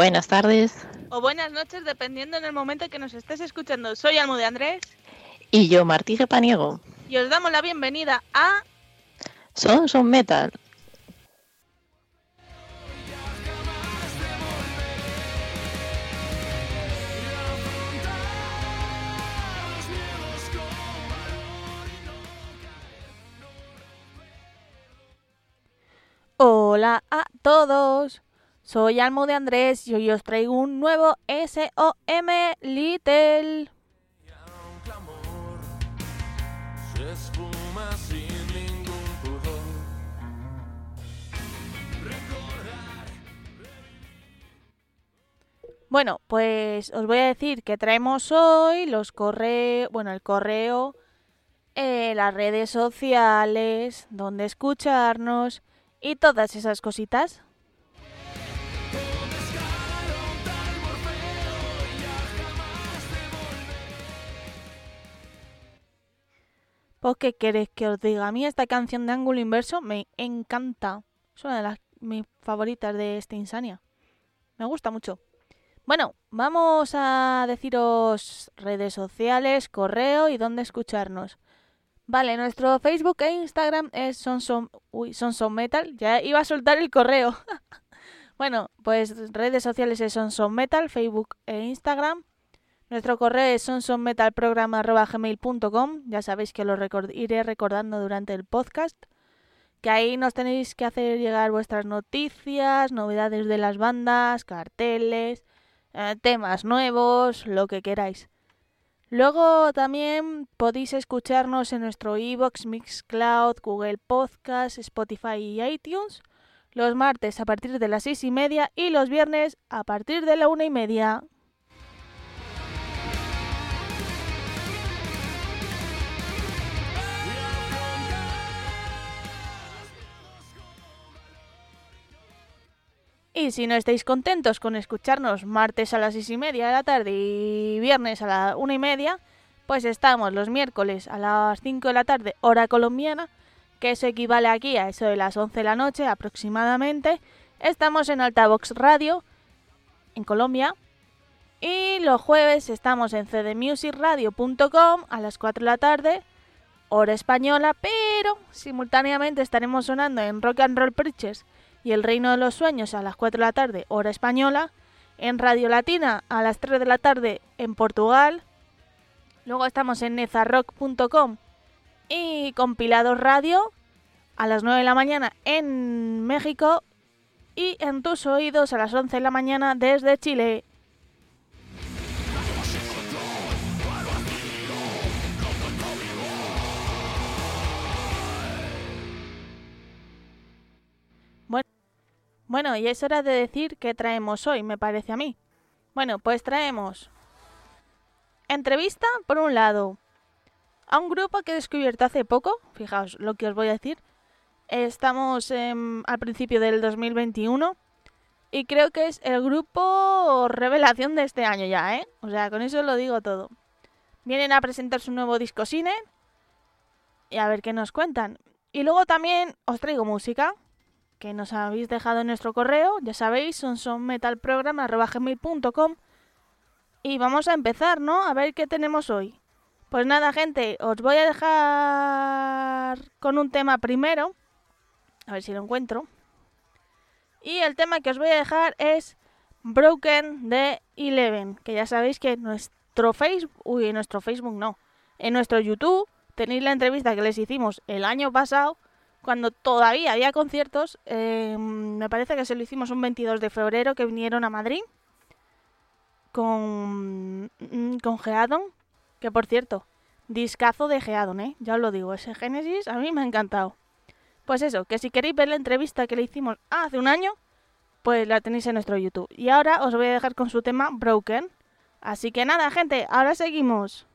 Buenas tardes. O buenas noches, dependiendo en el momento que nos estés escuchando. Soy Almo de Andrés. Y yo, Martí Paniego. Y os damos la bienvenida a... Son Son Metal. Hola a todos. Soy Almo de Andrés y hoy os traigo un nuevo SOM Little. Bueno, pues os voy a decir que traemos hoy los correos, bueno, el correo, eh, las redes sociales, donde escucharnos y todas esas cositas. ¿Por qué queréis que os diga? A mí esta canción de ángulo inverso me encanta. Es una de las mis favoritas de este Insania. Me gusta mucho. Bueno, vamos a deciros redes sociales, correo y dónde escucharnos. Vale, nuestro Facebook e Instagram es Sonson Metal. Ya iba a soltar el correo. bueno, pues redes sociales es Sonson Metal, Facebook e Instagram. Nuestro correo es sonsonmetalprograma.gmail.com. Ya sabéis que lo iré recordando durante el podcast. Que ahí nos tenéis que hacer llegar vuestras noticias, novedades de las bandas, carteles, eh, temas nuevos, lo que queráis. Luego también podéis escucharnos en nuestro iBox, Mixcloud, Google Podcast, Spotify y iTunes los martes a partir de las seis y media y los viernes a partir de la una y media. Y si no estáis contentos con escucharnos martes a las seis y media de la tarde y viernes a la una y media, pues estamos los miércoles a las 5 de la tarde, hora colombiana, que eso equivale aquí a eso de las 11 de la noche aproximadamente. Estamos en Altavox Radio, en Colombia. Y los jueves estamos en cdmusicradio.com a las 4 de la tarde, hora española, pero simultáneamente estaremos sonando en Rock and Roll Preachers y El Reino de los Sueños a las 4 de la tarde, hora española, en Radio Latina a las 3 de la tarde en Portugal, luego estamos en nezarrock.com y Compilados Radio a las 9 de la mañana en México y en tus oídos a las 11 de la mañana desde Chile. Bueno, y es hora de decir qué traemos hoy, me parece a mí. Bueno, pues traemos entrevista, por un lado, a un grupo que he descubierto hace poco, fijaos lo que os voy a decir. Estamos al principio del 2021 y creo que es el grupo revelación de este año ya, ¿eh? O sea, con eso lo digo todo. Vienen a presentar su nuevo disco cine y a ver qué nos cuentan. Y luego también os traigo música que nos habéis dejado en nuestro correo, ya sabéis, son sonmetalprogram.com y vamos a empezar, ¿no? A ver qué tenemos hoy. Pues nada, gente, os voy a dejar con un tema primero. A ver si lo encuentro. Y el tema que os voy a dejar es Broken de Eleven, que ya sabéis que nuestro Facebook, uy, en nuestro Facebook no, en nuestro YouTube tenéis la entrevista que les hicimos el año pasado cuando todavía había conciertos, eh, me parece que se lo hicimos un 22 de febrero que vinieron a Madrid con, mm, con Geadon, que por cierto, discazo de Geadon, ¿eh? Ya os lo digo, ese Génesis a mí me ha encantado. Pues eso, que si queréis ver la entrevista que le hicimos hace un año, pues la tenéis en nuestro YouTube. Y ahora os voy a dejar con su tema Broken. Así que nada, gente, ahora seguimos.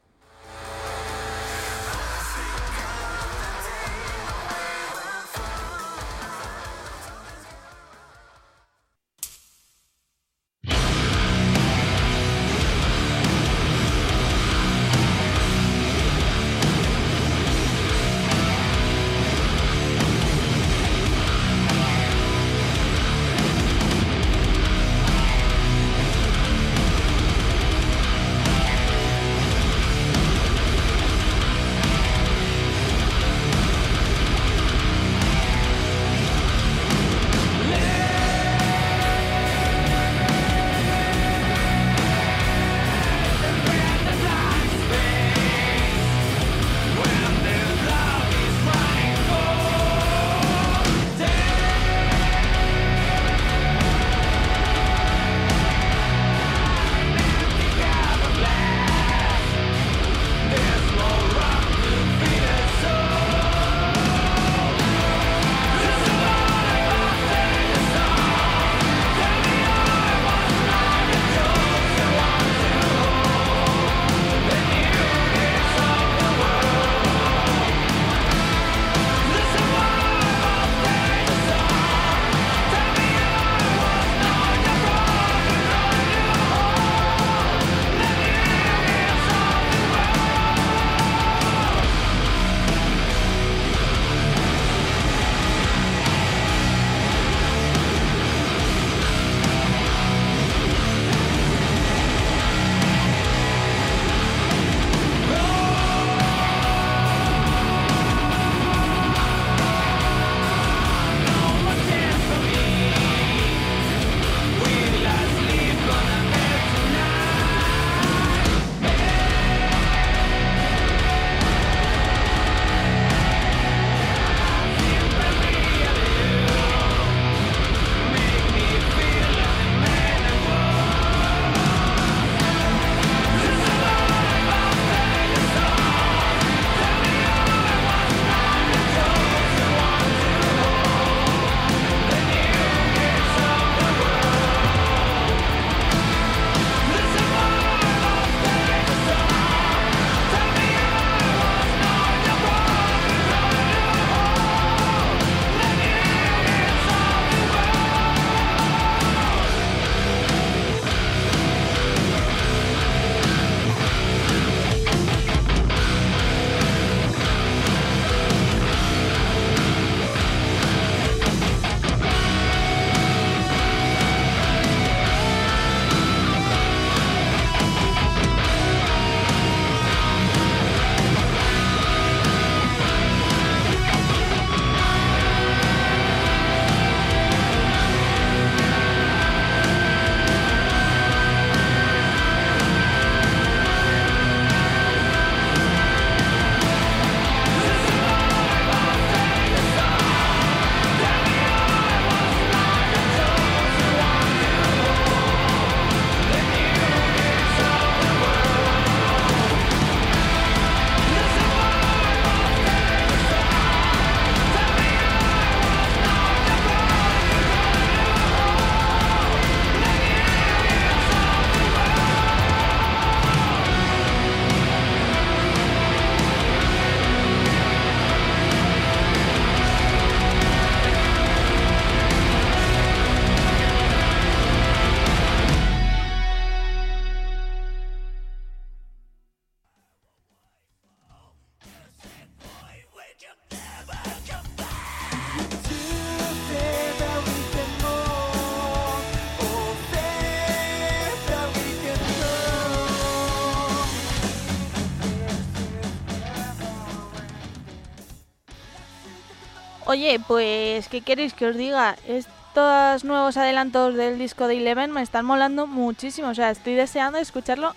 Oye, pues, ¿qué queréis que os diga? Estos nuevos adelantos del disco de Eleven me están molando muchísimo. O sea, estoy deseando escucharlo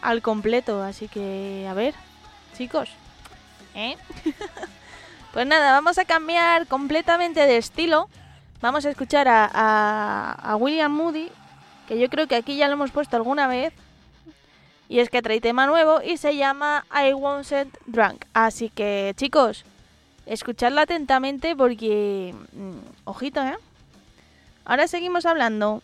al completo. Así que, a ver, chicos. ¿Eh? pues nada, vamos a cambiar completamente de estilo. Vamos a escuchar a, William Moody, que yo creo que aquí ya lo hemos puesto alguna vez. Y es que trae tema nuevo y se llama I Won't Drunk. Así que, chicos, escuchadla atentamente porque... mm, ojito, ¿eh? Ahora seguimos hablando.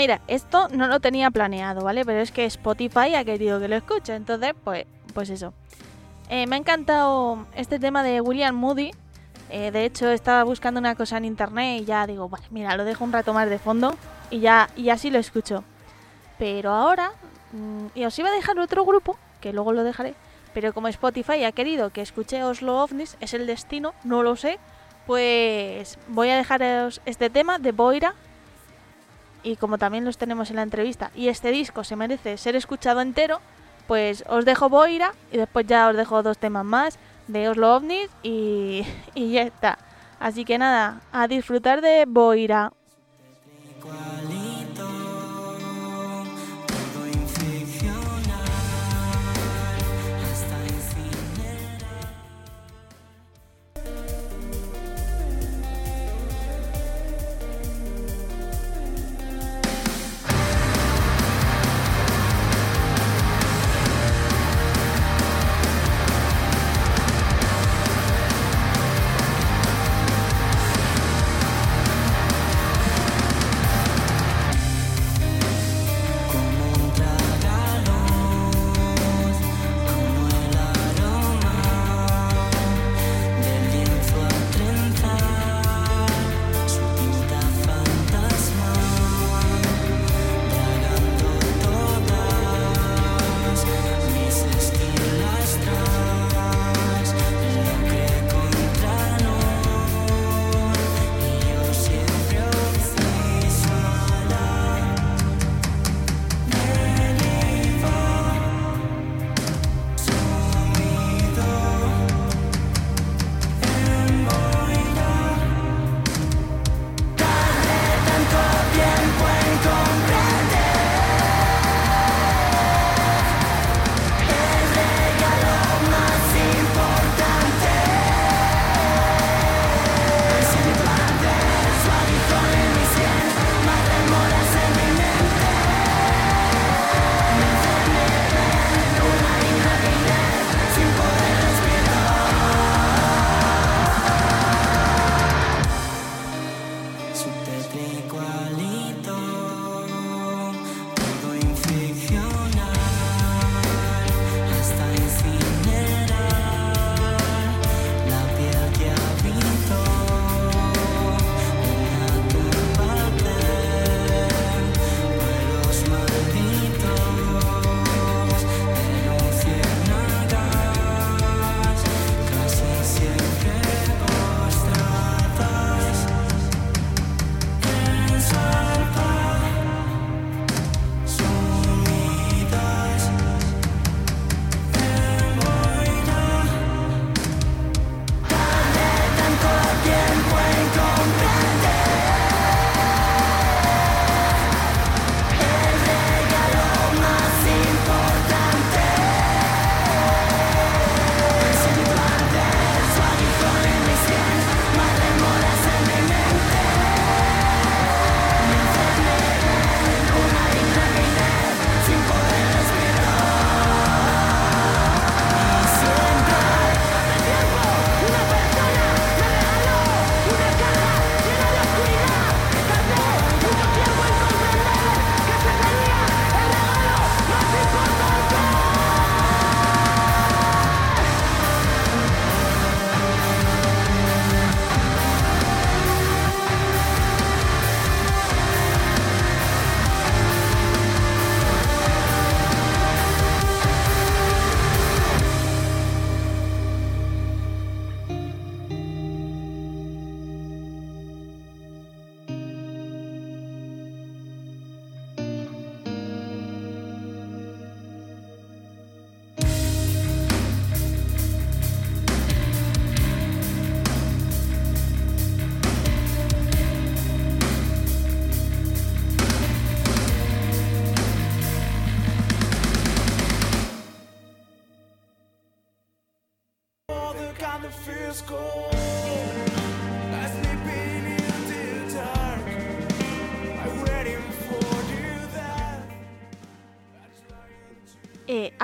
Mira, esto no lo tenía planeado, ¿vale? Pero es que Spotify ha querido que lo escuche, entonces, pues, pues eso. Eh, me ha encantado este tema de William Moody. Eh, de hecho, estaba buscando una cosa en internet y ya digo, vale, mira, lo dejo un rato más de fondo y ya y así lo escucho. Pero ahora, mm, y os iba a dejar otro grupo, que luego lo dejaré, pero como Spotify ha querido que escuche Oslo OVNIs, es el destino, no lo sé, pues voy a dejaros este tema de Boira y como también los tenemos en la entrevista y este disco se merece ser escuchado entero, pues os dejo Boira y después ya os dejo dos temas más de Oslo OVNIs y, y ya está. Así que nada, a disfrutar de Boira.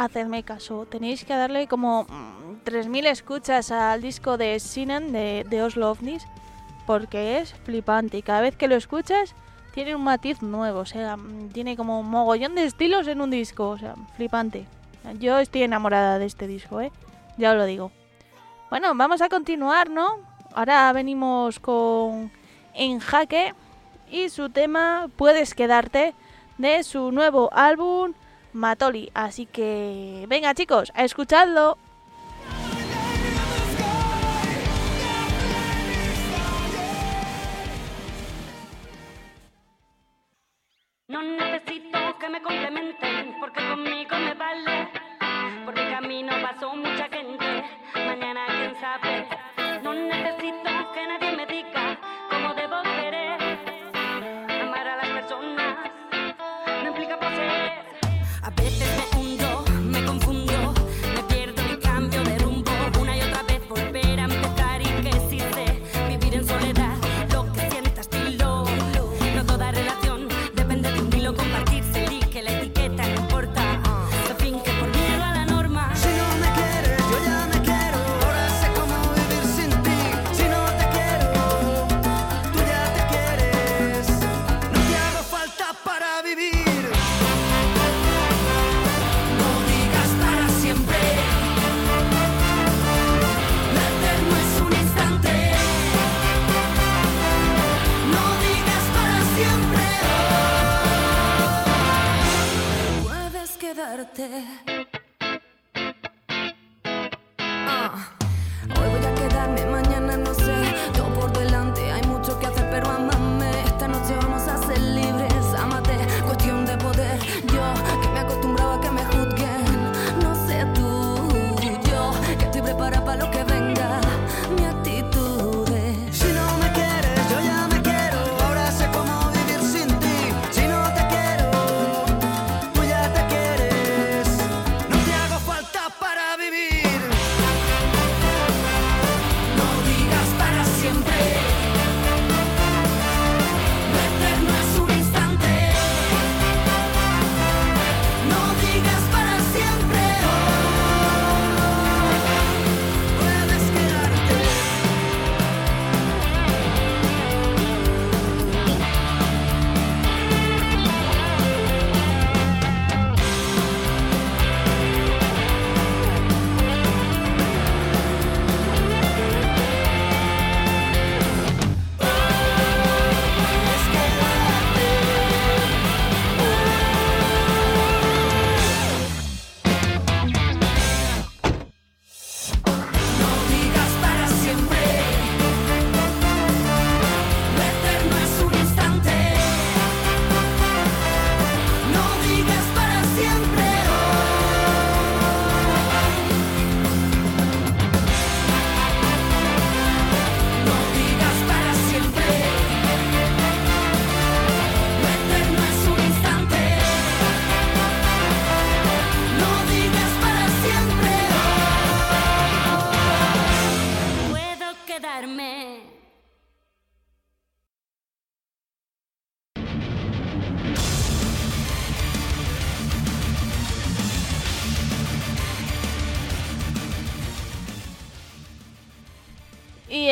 Hacedme caso. Tenéis que darle como mm, 3.000 escuchas al disco de Sinan de, de Oslo OVNIs porque es flipante y cada vez que lo escuchas tiene un matiz nuevo, o sea, mm, tiene como un mogollón de estilos en un disco, o sea, flipante. Yo estoy enamorada de este disco, ¿eh? Ya os lo digo. Bueno, vamos a continuar, ¿no? Ahora venimos con En Jaque y su tema Puedes quedarte de su nuevo álbum Matoli. Así que venga chicos, a escuchadlo. No necesito que me complementen, porque conmigo me vale. Por mi camino pasó mucha gente, mañana quién sabe. No necesito que nadie me diga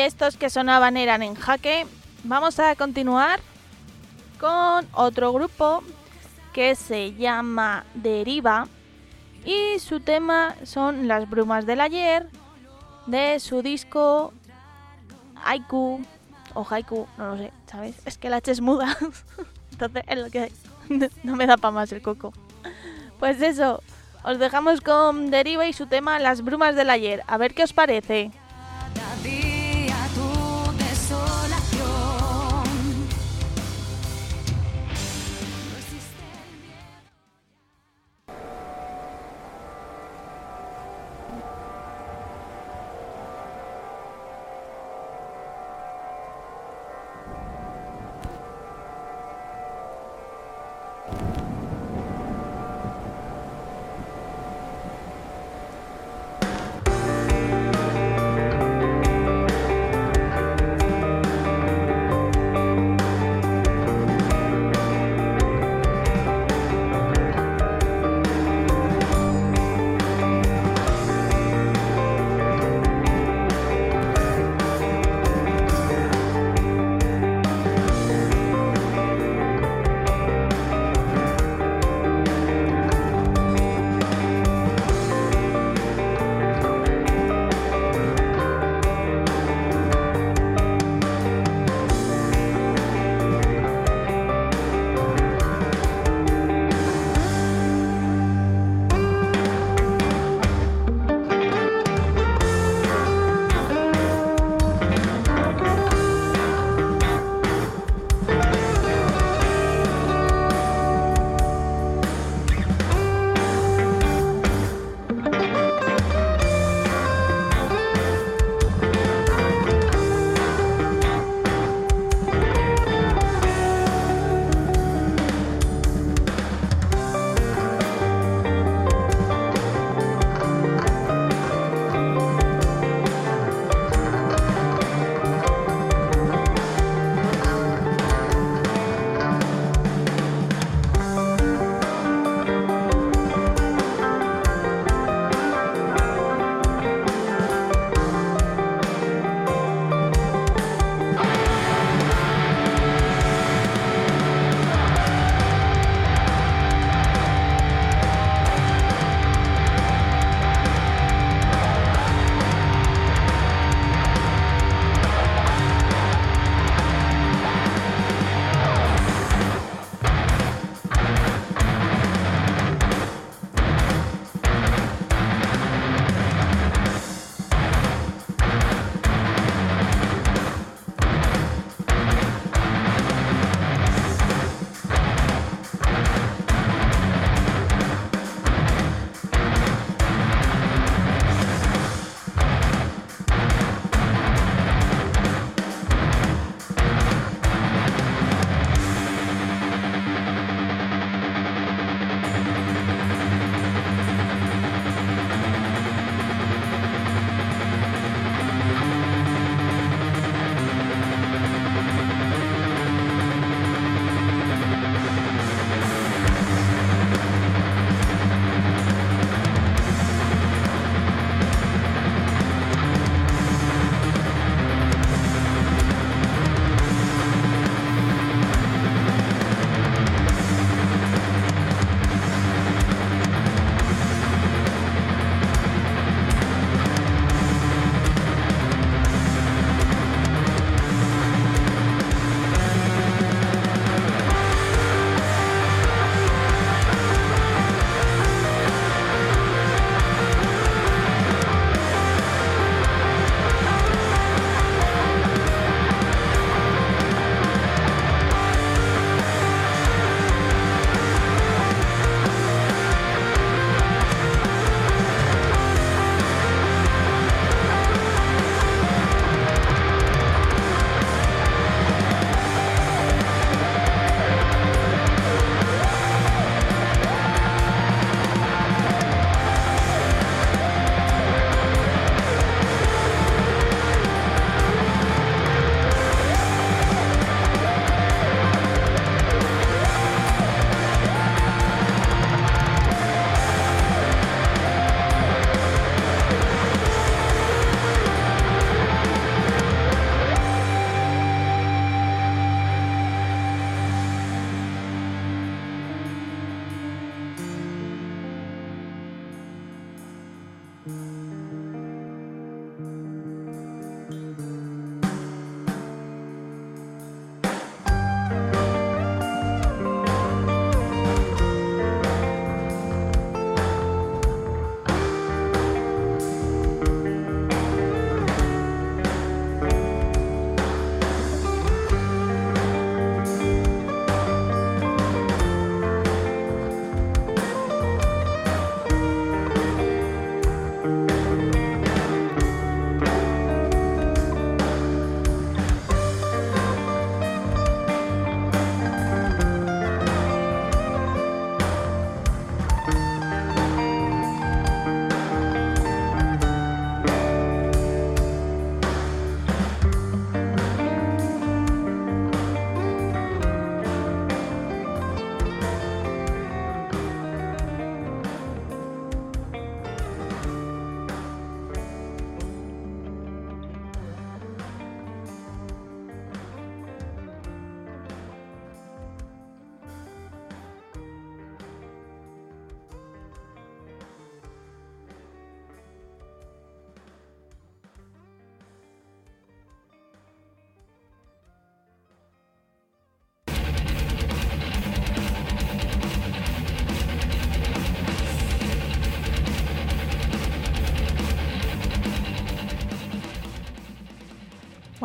estos que sonaban eran en jaque. Vamos a continuar con otro grupo que se llama Deriva. Y su tema son las brumas del ayer de su disco Haiku o Haiku, no lo sé, ¿sabes? Es que la H es muda. Entonces es lo que hay. No me da para más el coco. Pues eso, os dejamos con Deriva y su tema Las brumas del ayer. A ver qué os parece.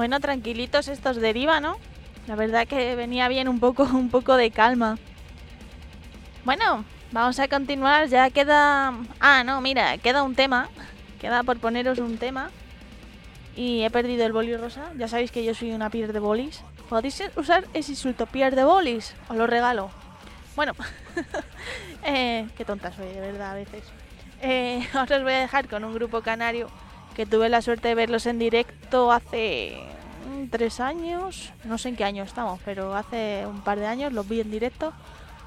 Bueno, tranquilitos estos deriva, ¿no? La verdad que venía bien un poco, un poco de calma. Bueno, vamos a continuar. Ya queda. Ah, no, mira, queda un tema. Queda por poneros un tema. Y he perdido el boli rosa. Ya sabéis que yo soy una pier de bolis. Podéis usar ese insulto pier de bolis. Os lo regalo. Bueno, eh, qué tonta soy, de verdad, a veces. Eh, ahora os voy a dejar con un grupo canario que tuve la suerte de verlos en directo hace tres años, no sé en qué año estamos, pero hace un par de años los vi en directo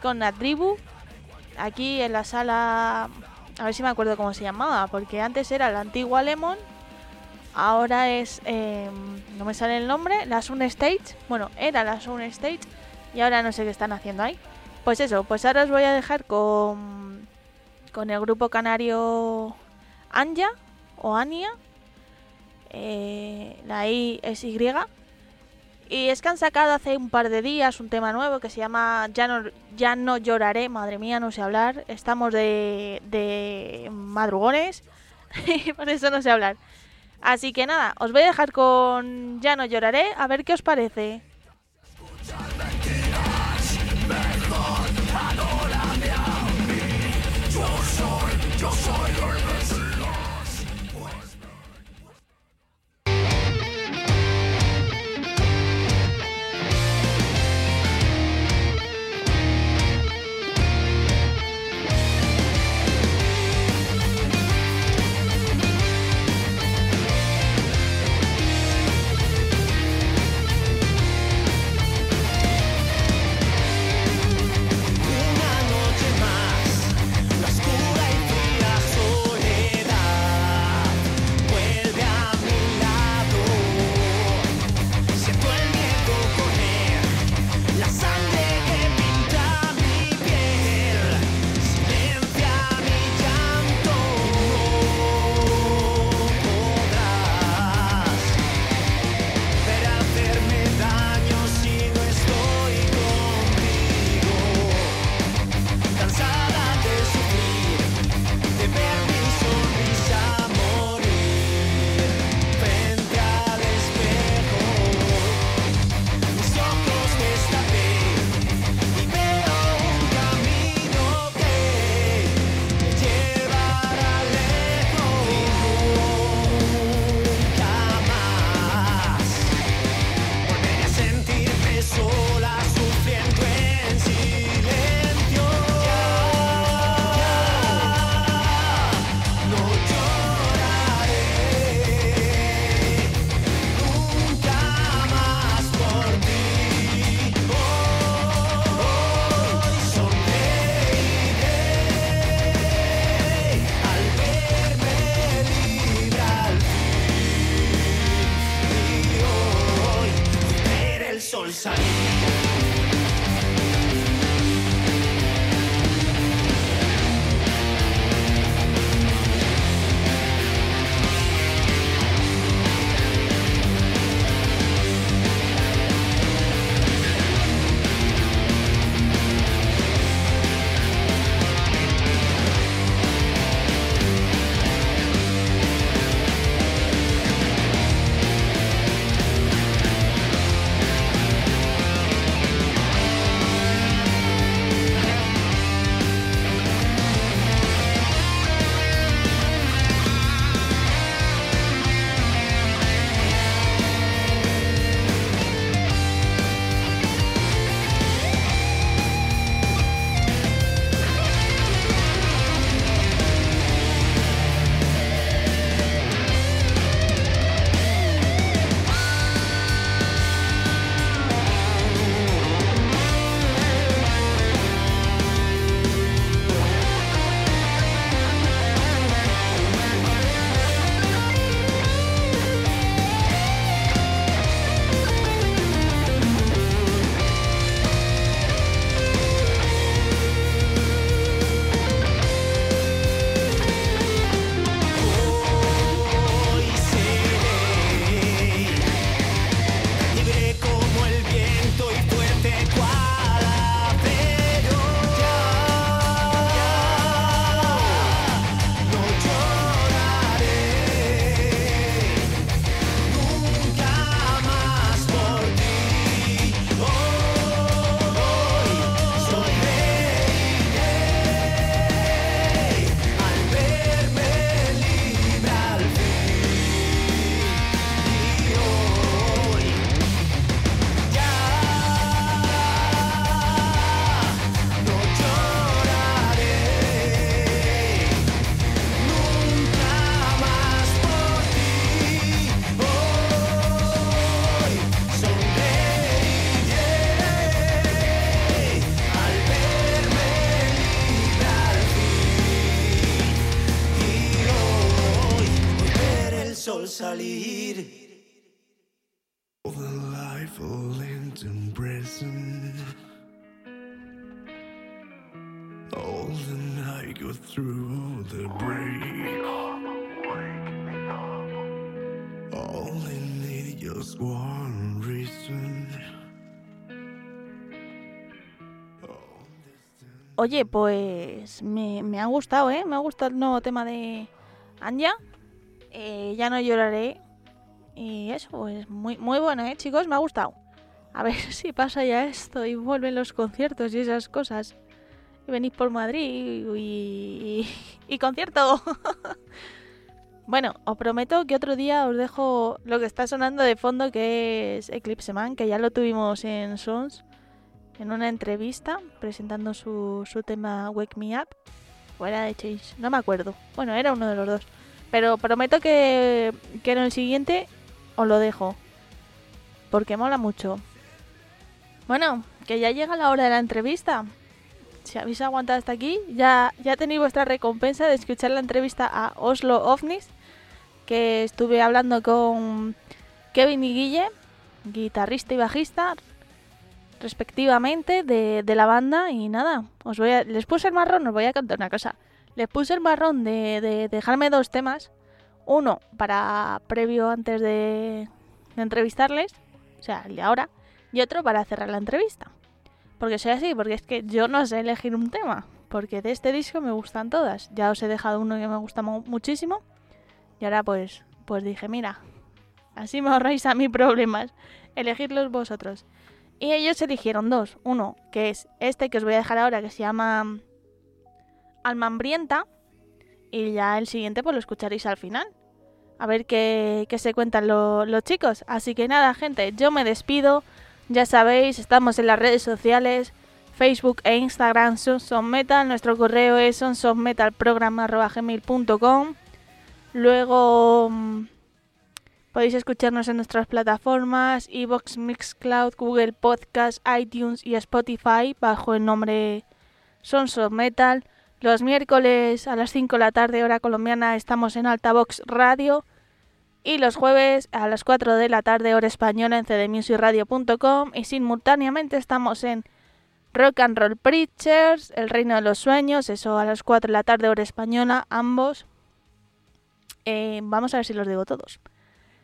con la tribu aquí en la sala, a ver si me acuerdo cómo se llamaba, porque antes era la antigua Lemon, ahora es, eh, no me sale el nombre, la Sun Stage, bueno, era la Sun Stage y ahora no sé qué están haciendo ahí. Pues eso, pues ahora os voy a dejar con, con el grupo canario Anja o Ania. Eh, la I es Y. Y es que han sacado hace un par de días un tema nuevo que se llama Ya no, ya no lloraré. Madre mía, no sé hablar. Estamos de, de madrugones. y por eso no sé hablar. Así que nada, os voy a dejar con Ya no lloraré. A ver qué os parece. Oye, pues me, ha gustado, ¿eh? Me ha gustado el nuevo tema de Anja. Eh, ya no lloraré. Y eso, pues muy, muy bueno, ¿eh, chicos? Me ha gustado. A ver si pasa ya esto y vuelven los conciertos y esas cosas. Y venís por Madrid y, y, y concierto. bueno, os prometo que otro día os dejo lo que está sonando de fondo, que es Eclipse Man, que ya lo tuvimos en Sons en una entrevista presentando su, su tema Wake Me Up. O era de Change, no me acuerdo. Bueno, era uno de los dos. Pero prometo que, que en el siguiente os lo dejo. Porque mola mucho. Bueno, que ya llega la hora de la entrevista. Si habéis aguantado hasta aquí, ya, ya tenéis vuestra recompensa de escuchar la entrevista a Oslo OVNIs. Que estuve hablando con Kevin y Guille, guitarrista y bajista, respectivamente de, de la banda y nada, os voy a, les puse el marrón, os voy a contar una cosa. Les puse el marrón de, de dejarme dos temas. Uno para previo antes de, entrevistarles, o sea, el de ahora, y otro para cerrar la entrevista. Porque soy así, porque es que yo no sé elegir un tema, porque de este disco me gustan todas. Ya os he dejado uno que me gusta mu- muchísimo y ahora pues pues dije, mira, así me ahorráis a mí problemas, elegirlos vosotros. Y ellos eligieron dos. Uno, que es este que os voy a dejar ahora, que se llama mm, Alma Hambrienta. Y ya el siguiente pues lo escucharéis al final. A ver qué, qué se cuentan lo- los chicos. Así que nada, gente, yo me despido. Ya sabéis, estamos en las redes sociales. Facebook e Instagram son Son Metal. Nuestro correo es sonsonmetalprogram.gmail.com Luego... Podéis escucharnos en nuestras plataformas Evox, Mixcloud, Google Podcast, iTunes y Spotify bajo el nombre Sons of Metal. Los miércoles a las 5 de la tarde hora colombiana estamos en Altavox Radio y los jueves a las 4 de la tarde hora española en cdmusicradio.com y simultáneamente estamos en Rock and Roll Preachers, El Reino de los Sueños, eso a las 4 de la tarde hora española, ambos. Eh, vamos a ver si los digo todos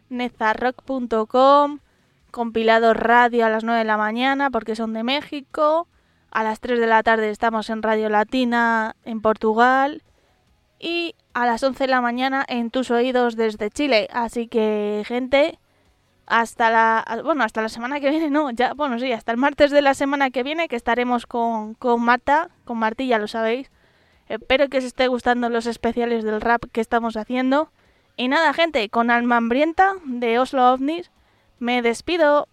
nezarrock.com, compilado radio a las 9 de la mañana porque son de México, a las 3 de la tarde estamos en Radio Latina en Portugal y a las 11 de la mañana en tus oídos desde Chile. Así que, gente, hasta la bueno, hasta la semana que viene, no, ya, bueno, sí, hasta el martes de la semana que viene que estaremos con, con Marta, con Martí, ya lo sabéis. Espero que os esté gustando los especiales del rap que estamos haciendo. Y nada, gente, con Alma Hambrienta de Oslo OVNIs, me despido.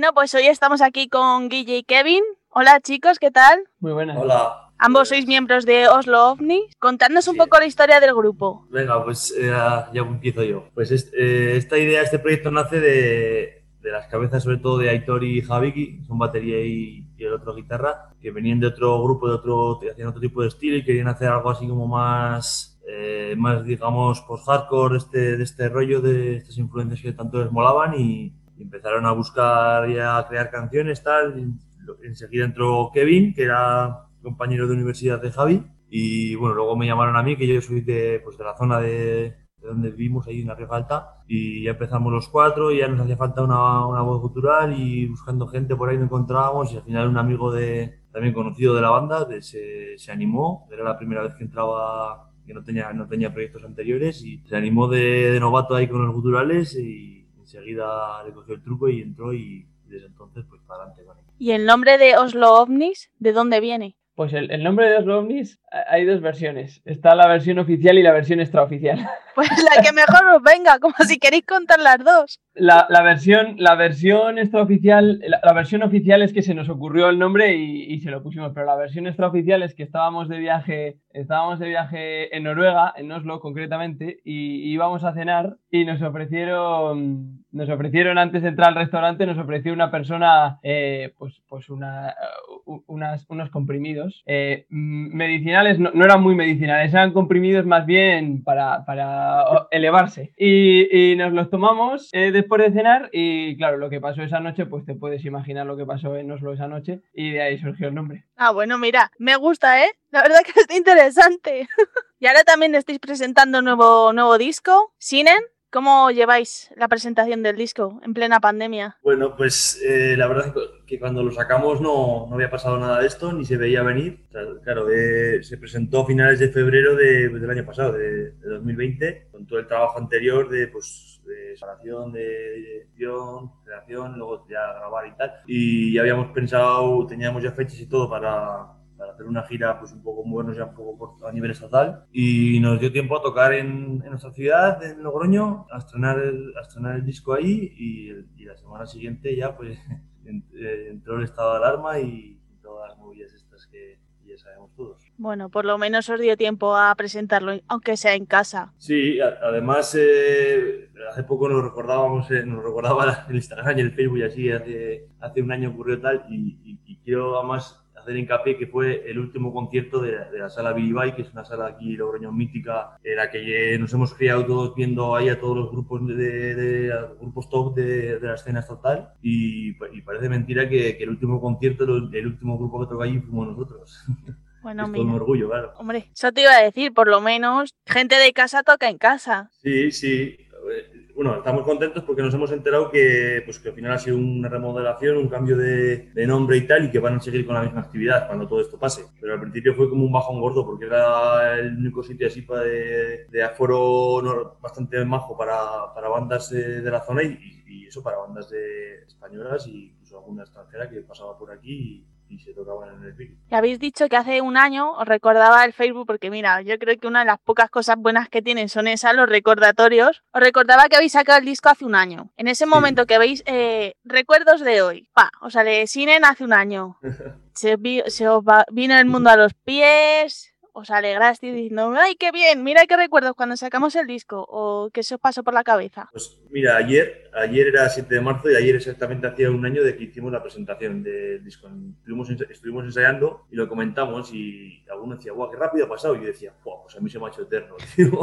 Bueno, pues hoy estamos aquí con Guille y Kevin. Hola chicos, ¿qué tal? Muy buenas. Hola. Ambos sois miembros de Oslo OVNI. Contadnos un Sí. poco la historia del grupo. Venga, pues eh, ya empiezo yo. Pues est- eh, esta idea, este proyecto nace de, de las cabezas sobre todo de Aitor y Javiki, son batería y, y el otro guitarra, que venían de otro grupo, de otro, que hacían otro tipo de estilo y querían hacer algo así como más, eh, más digamos, post-hardcore, este, de este rollo, de estas influencias que tanto les molaban y empezaron a buscar y a crear canciones, tal. enseguida entró Kevin, que era compañero de universidad de Javi, y bueno, luego me llamaron a mí, que yo soy de, pues, de la zona de, de donde vivimos, ahí en la Alta, y ya empezamos los cuatro, y ya nos hacía falta una, una voz cultural, y buscando gente por ahí no encontrábamos, y al final un amigo de, también conocido de la banda de- se, se animó, era la primera vez que entraba, que no tenía, no tenía proyectos anteriores, y se animó de, de novato ahí con los guturales, y enseguida le cogió el truco y entró, y desde entonces pues para adelante con él. ¿Y el nombre de Oslo OVNIs, de dónde viene? Pues el, el nombre de Oslo OVNIs, hay dos versiones. Está la versión oficial y la versión extraoficial. Pues la que mejor os venga, como si queréis contar las dos. La, la versión, la versión extraoficial, la, la versión oficial es que se nos ocurrió el nombre y, y se lo pusimos, pero la versión extraoficial es que estábamos de viaje, estábamos de viaje en Noruega, en Oslo concretamente, y íbamos a cenar y nos ofrecieron, nos ofrecieron antes de entrar al restaurante, nos ofreció una persona, eh, pues, pues una, unas- unos comprimidos eh, mm, no, eran muy medicinales, eran comprimidos más bien para, para elevarse. Y, y nos los tomamos eh, después de cenar y claro, lo que pasó esa noche, pues te puedes imaginar lo que pasó en Oslo esa noche y de ahí surgió el nombre. Ah, bueno, mira, me gusta, ¿eh? La verdad que está interesante. y ahora también estáis presentando nuevo, nuevo disco, Sinen. ¿Cómo lleváis la presentación del disco en plena pandemia? Bueno, pues eh, la verdad es que cuando lo sacamos no, no había pasado nada de esto, ni se veía venir. Claro, eh, se presentó a finales de febrero de- del año pasado, de, de 2020, con todo el trabajo anterior de, pues, de separación, de dirección, creación, luego ya grabar y tal. Y ya habíamos pensado, teníamos ya fechas y todo para, para hacer una gira pues un poco movernos ya un poco por- a nivel estatal y nos dio tiempo a tocar en, en nuestra ciudad, en Logroño, a estrenar el, a estrenar el disco ahí y, y la semana siguiente ya pues eh, entró el estado de alarma y, todas las movidas estas que ya sabemos todos. Bueno, por lo menos os dio tiempo a presentarlo, aunque sea en casa. Sí, a- además eh, hace poco nos recordábamos, eh, nos recordaba el Instagram y el Facebook y así, hace, hace un año ocurrió tal y, y- y quiero además hacer hincapié que fue el último concierto de, la- de la sala Billy que es una sala aquí Logroño mítica, en la que nos hemos criado todos viendo ahí a todos los grupos de, de- de- grupos top de, de la escena estatal y, y parece mentira que, que el último concierto, el, el último grupo que tocó allí fuimos nosotros. Bueno, es todo un orgullo, claro. Hombre, eso te iba a decir, por lo menos gente de casa toca en casa. Sí, sí. Bueno, estamos contentos porque nos hemos enterado que, pues, que al final ha sido una remodelación, un cambio de, nombre y tal, y que van a seguir con la misma actividad cuando todo esto pase. Pero al principio fue como un bajón gordo porque era el único sitio así de, de aforo bastante majo para, para bandas de, la zona y, y eso para bandas de españolas e incluso alguna extranjera que pasaba por aquí y, y se tocaban en el vídeo. Y habéis dicho que hace un año os recordaba el Facebook, porque mira, yo creo que una de las pocas cosas buenas que tienen son esas, los recordatorios. Os recordaba que habéis sacado el disco hace un año. En ese momento que veis eh, recuerdos de hoy, pa, os sale Sinen hace un año. Se, vi- se os va- vino el mundo a los pies, os alegrasteis diciendo, ¡ay, qué bien! Mira qué recuerdos cuando sacamos el disco, o qué se os pasó por la cabeza. Pues mira, ayer, ayer era 7 de marzo y ayer exactamente hacía un año de que hicimos la presentación del disco. Estuvimos, estuvimos ensayando y lo comentamos y alguno decía, guau, qué rápido ha pasado. Y yo decía, guau, pues a mí se me ha hecho eterno. tío".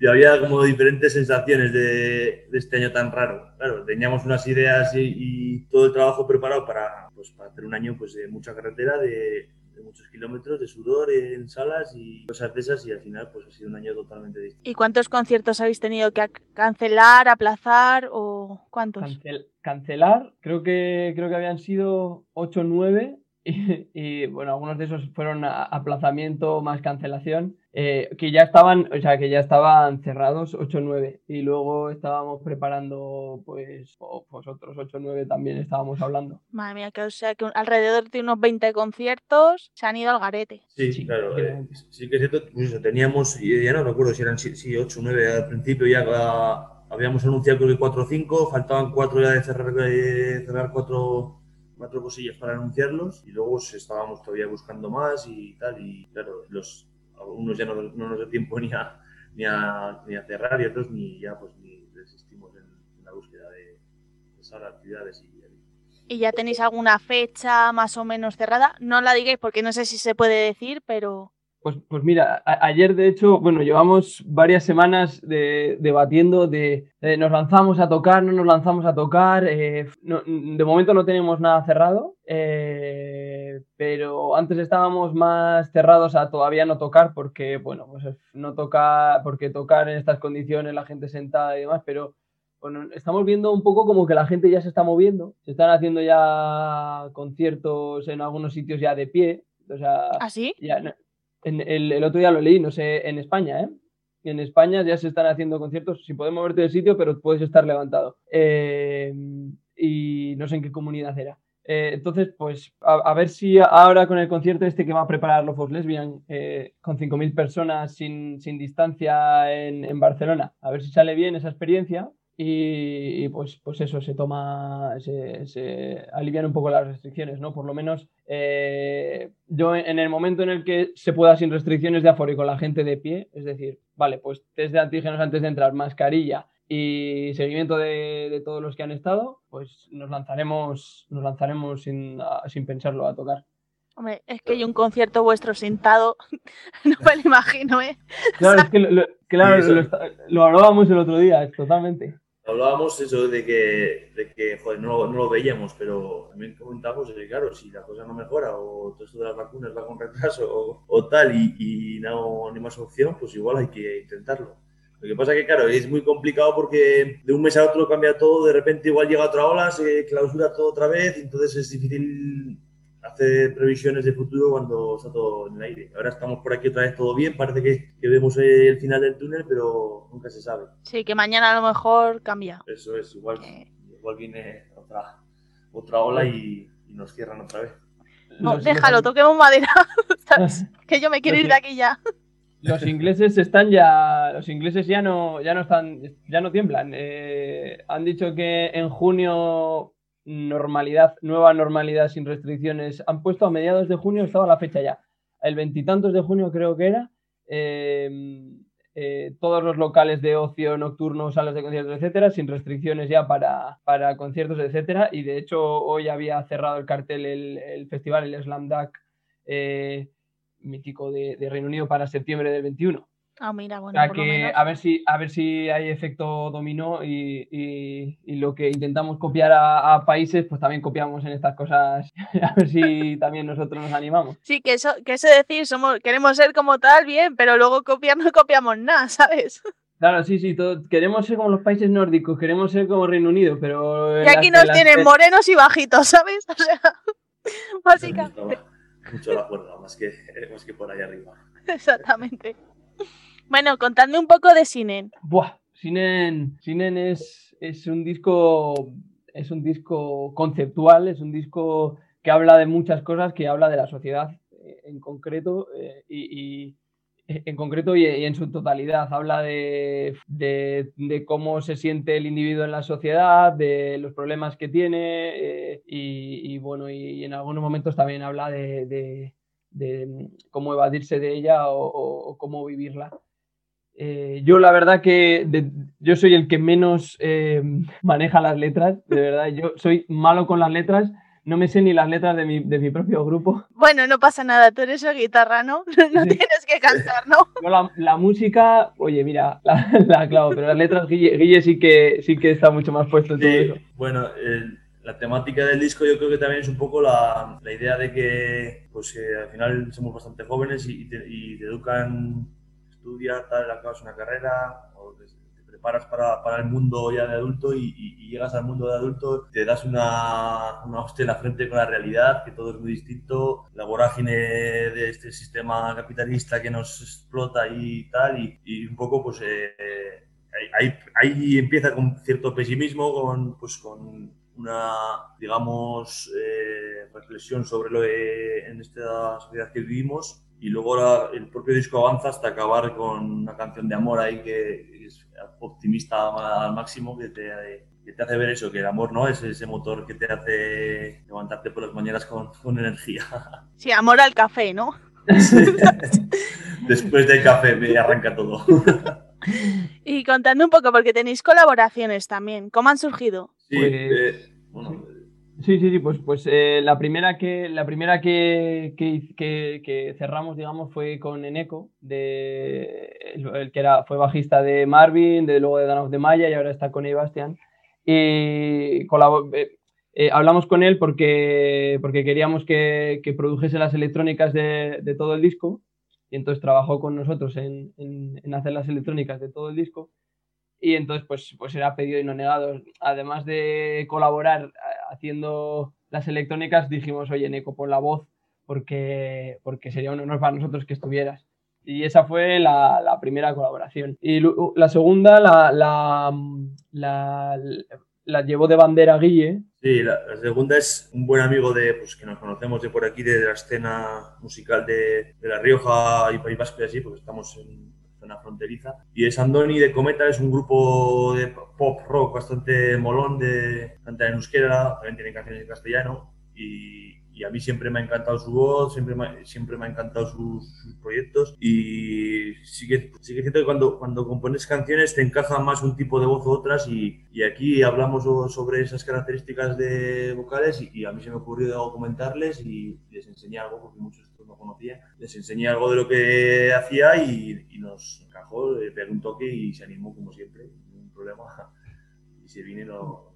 y había como diferentes sensaciones de, de este año tan raro. Claro, teníamos unas ideas y, y todo el trabajo preparado para, pues, para hacer un año pues, de mucha carretera, de, de muchos kilómetros, de sudor en salas y cosas de esas y al final pues ha sido un año totalmente distinto. ¿Y cuántos conciertos habéis tenido que cancelar, aplazar o cuántos? Cancel- cancelar, creo que, creo que habían sido 8 o 9 y, y, bueno, algunos de esos fueron aplazamiento más cancelación, eh, que ya estaban, o sea, que ya estaban cerrados 8 o 9 y luego estábamos preparando pues, o- pues otros 8 o 9 también estábamos hablando. Madre mía, que o sea que alrededor de unos 20 conciertos se han ido al garete. Sí, Sí, claro. eh, sí que es cierto, pues eso, teníamos, y ya no recuerdo si eran 8 o 9 al principio ya habíamos anunciado creo que 4 o 5, faltaban 4 ya de cerrar, de cerrar 4 cuatro cosillas para anunciarlos y luego estábamos todavía buscando más y tal y claro, los algunos ya no, no nos da tiempo ni a, ni a, ni a cerrar y otros ni ya pues ni desistimos en, en la búsqueda de, de esas actividades y ¿Y ya tenéis alguna fecha más o menos cerrada? No la digáis porque no sé si se puede decir, pero... Pues, pues mira, a- ayer de hecho, bueno, llevamos varias semanas de- debatiendo de eh, nos lanzamos a tocar, no nos lanzamos a tocar. eh, no- de momento no tenemos nada cerrado, eh, pero antes estábamos más cerrados a todavía no tocar porque, bueno, pues no tocar, porque tocar en estas condiciones, la gente sentada y demás, pero bueno, estamos viendo un poco como que la gente ya se está moviendo, se están haciendo ya conciertos en algunos sitios ya de pie, o sea, ¿Ah, sí? ya, en, el, otro día lo leí, no sé, en España, ¿eh? En España ya se están haciendo conciertos sin poder moverte del sitio, pero puedes estar levantado. Eh, y no sé en qué comunidad era. Eh, entonces, pues a, ver si ahora con el concierto este que va a preparar Lofos Lesbian, eh, con 5.000 personas sin, sin distancia en, en Barcelona, a ver si sale bien esa experiencia y, y, pues, pues eso, se toma, se, se alivian un poco las restricciones, ¿no? Por lo menos eh, yo en el momento en el que se pueda sin restricciones de aforo y con la gente de pie, es decir, vale, pues test de antígenos antes de entrar, mascarilla y seguimiento de, de todos los que han estado, pues nos lanzaremos, nos lanzaremos sin, a- sin pensarlo a tocar. Hombre, es que yo un concierto vuestro sentado, no me lo imagino, ¿eh? Claro, es que lo, lo- claro, lo, hablábamos el otro día, totalmente. Hablábamos eso de que, de que joder, no, no lo veíamos, pero también comentamos de que, claro, si la cosa no mejora o todo esto de las vacunas va con retraso o, o tal y, y no hay más opción, pues igual hay que intentarlo. Lo que pasa que, claro, es muy complicado porque de un mes a otro cambia todo, de repente igual llega otra ola, se clausura todo otra vez, entonces es difícil hacer previsiones de futuro cuando está todo en el aire. Ahora estamos por aquí otra vez todo bien, parece que, que vemos el final del túnel, pero nunca se sabe. Sí, que mañana a lo mejor cambia. Eso es, igual, Eh. igual viene otra, otra ola y, y nos cierran otra vez. No, Los- déjalo, toquemos madera, ¿sabes? Que yo me quiero Los- ir de aquí ya. Los ingleses están ya, los ingleses ya no, ya no están, ya no tiemblan. Eh, han dicho que en junio normalidad, nueva normalidad sin restricciones. Han puesto a mediados de junio, estaba la fecha ya. El veintitantos de junio creo que era. eh, eh, todos los locales de ocio nocturno, salas de conciertos, etcétera, sin restricciones ya para, para conciertos, etcétera. Y de hecho hoy había cerrado el cartel el, el festival, el Slam Dunk, eh, mítico de, de Reino Unido para septiembre del 21. Ah, mira, O bueno, sea por lo que menos. a ver si a ver si hay efecto dominó y, y- y lo que intentamos copiar a, a países, pues también copiamos en estas cosas. A ver si también nosotros nos animamos. Sí, que eso, que eso decir, somos, queremos ser como tal, bien, pero luego copiar no copiamos nada, ¿sabes? Claro, sí, sí, todo- queremos ser como los países nórdicos, queremos ser como Reino Unido, pero Y aquí las- nos las- tienen morenos y bajitos, ¿sabes? O sea, básicamente, mucho la cuerda, más que, más que por ahí arriba. exactamente. Bueno, contadme un poco de Sinen. Buah, Sinen, Sinen es, es un disco es un disco conceptual, es un disco que habla de muchas cosas, que habla de la sociedad eh, en concreto eh, y, en concreto y, en su totalidad. Habla de, de- cómo se siente el individuo en la sociedad, de los problemas que tiene eh, y, bueno, y, en algunos momentos también habla de- de cómo evadirse de ella o- o- o cómo vivirla. Eh, yo la verdad que de- yo soy el que menos eh, maneja las letras, de verdad. Yo soy malo con las letras, no me sé ni las letras de mi, de mi propio grupo. Bueno, no pasa nada, tú eres el guitarra, ¿no? No Sí. tienes que cantar, ¿no? Yo la, la música, oye, mira, la, la clavo, pero las letras, Guille, Guille sí, que, sí que está mucho más puesto en todo Sí, eso. bueno, el- la temática del disco yo creo que también es un poco la, la idea de que, pues, que al final somos bastante jóvenes y, te, y te educan, estudias, tal, acabas una carrera o te, preparas para, para el mundo ya de adulto y, y- llegas al mundo de adulto, te das una, una hostia en la frente con la realidad, que todo es muy distinto, la vorágine de este sistema capitalista que nos explota y tal, y, un poco pues... eh, ahí, ahí- ahí empieza con cierto pesimismo, con, pues, con una digamos, eh, reflexión sobre lo de, en esta sociedad que vivimos y luego la- el propio disco avanza hasta acabar con una canción de amor ahí que es optimista al máximo, que te, que te hace ver eso, que el amor no es ese motor que te hace levantarte por las mañanas con, con energía. Sí, amor al café, ¿no? Después del café me arranca todo. Y contando un poco, porque tenéis colaboraciones también. ¿Cómo han surgido? Sí, Pues- eh, bueno, Sí, sí, sí, pues, pues eh, la primera que la primera que, que, que- que cerramos, digamos, fue con Eneco, de, el, el que era, fue bajista de Marvin, de luego de Dan of the Maya y ahora está con Sebastián. Y eh, eh, hablamos con él porque, porque queríamos que, que produjese las electrónicas de, de todo el disco y entonces trabajó con nosotros en, en- en hacer las electrónicas de todo el disco. Y entonces, pues, pues era pedido y no negado. Además de colaborar a- haciendo las electrónicas, dijimos, oye, Neko, pon la voz, porque, porque sería un honor para nosotros que estuvieras. Y esa fue la, la primera colaboración. Y la segunda la, la, la, la llevó de bandera Guille. Sí, la, segunda es un buen amigo de, pues que nos conocemos de por aquí, de la escena musical de, de La Rioja y País Vasco y así, porque estamos en zona fronteriza. Y es Andoni de Cometa, es un grupo de pop rock bastante molón, de cantar en euskera, también tiene canciones en castellano. Y, y a mí siempre me ha encantado su voz, siempre me, siempre me ha encantado sus, sus proyectos. Y sí que, sí que siento que cuando, cuando compones canciones te encaja más un tipo de voz u otras. Y, y aquí hablamos so- sobre esas características de vocales. Y, y a mí se me ocurrió comentarles y les enseñé algo, porque muchos estos no conocía. Les enseñé algo de lo que hacía y, y nos encajó, le pegué un toque y se animó como siempre, ningún problema. Y se vino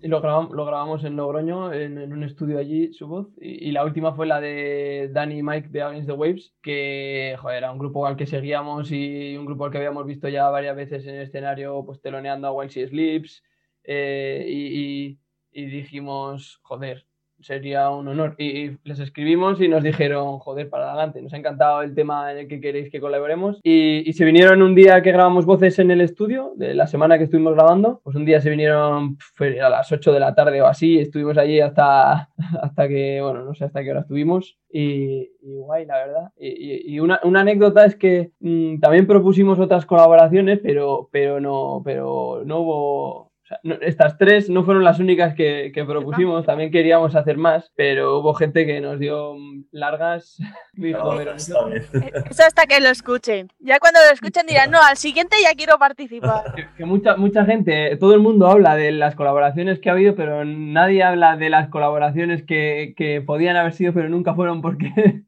y lo grabamos, lo grabamos en Logroño, en, en un estudio allí, su voz. Y, la última fue la de Danny y Mike de Against the Waves, que joder, era un grupo al que seguíamos y un grupo al que habíamos visto ya varias veces en el escenario, pues teloneando a While She Sleeps. eh, y- y dijimos, joder, sería un honor. Y, y les escribimos y nos dijeron, joder, para adelante, nos ha encantado el tema en el que queréis que colaboremos. Y, y se vinieron un día que grabamos voces en el estudio, de la semana que estuvimos grabando, pues un día se vinieron pf, fue a las 8 de la tarde o así, estuvimos allí hasta, hasta que, bueno, no sé hasta qué hora estuvimos. Y, y guay, la verdad. Y, una, una anécdota es que mm, también propusimos otras colaboraciones, pero, pero, no, pero no hubo... o sea, no- estas tres no fueron las únicas que, que propusimos, también queríamos hacer más, pero hubo gente que nos dio largas. Dijo, Claro, "Pero está bien. Eh, Eso hasta que lo escuchen. Ya cuando lo escuchen dirán, no, al siguiente ya quiero participar. que, que mucha, mucha gente, todo el mundo habla de las colaboraciones que ha habido, pero nadie habla de las colaboraciones que, que podían haber sido, pero nunca fueron porque,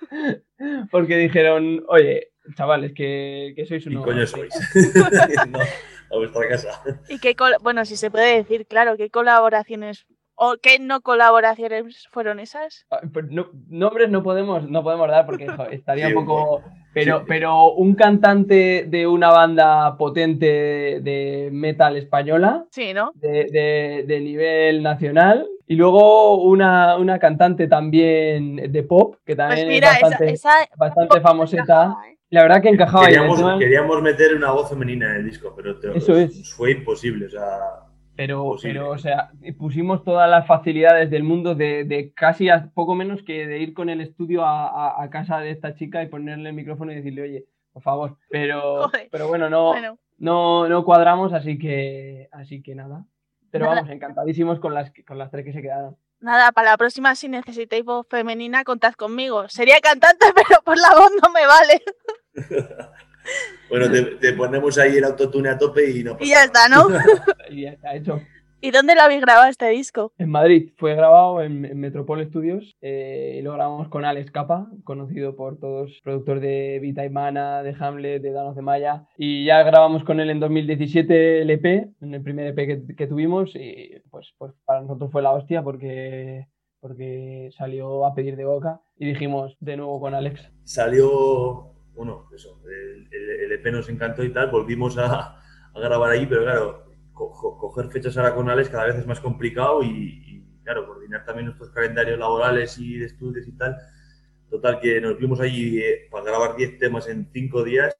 porque dijeron, oye, chavales, que, que sois ¿Qué unos... coño sois? no, a vuestra casa. Y qué bueno, si se puede decir, claro, qué colaboraciones o qué no colaboraciones fueron esas. Ah, pues no- nombres no podemos, no podemos dar porque estaría Sí, un poco. Pero, sí. pero un cantante de una banda potente de metal española, Sí, ¿no? de, de- de nivel nacional, y luego una, una cantante también de pop, que Pues también mira, es bastante, esa, esa bastante famoseta. ¿eh? La verdad que encajaba ahí. Queríamos, encima- queríamos meter una voz femenina en el disco, pero te- Eso es. fue imposible. O sea, Pero, Posible. pero, o sea, pusimos todas las facilidades del mundo de, de casi a poco menos que de ir con el estudio a, a- a casa de esta chica y ponerle el micrófono y decirle, oye, por favor. Pero, Joder. pero bueno, no, Bueno, no, no cuadramos, así que, así que nada. Pero Nada. vamos, encantadísimos con las, con las tres que se quedaron. nada, para la próxima, si necesitáis voz femenina, contad conmigo. Sería cantante, pero por la voz no me vale. bueno, te, te ponemos ahí el autotune a tope y no Y ya está, ¿no? Y ya está hecho. ¿Y dónde lo habéis grabado este disco? En Madrid, fue grabado en, en Metropol Studios eh, y lo grabamos con Alex Capa, conocido por todos, productor de Vita y Mana, de Hamlet, de Danos de Maya. Y ya grabamos con él en 2017 el EP, en el primer EP que, que tuvimos y pues, pues para nosotros fue la hostia porque, porque salió a pedir de boca y dijimos de nuevo con Alex. salió, bueno, eso, el, el- EP nos encantó y tal, volvimos a, grabar ahí, pero claro, co- co- coger fechas ahora con Alex cada vez es más complicado y, claro, coordinar también nuestros calendarios laborales y de estudios y tal. Total, que nos vimos allí eh, para grabar 10 temas en 5 días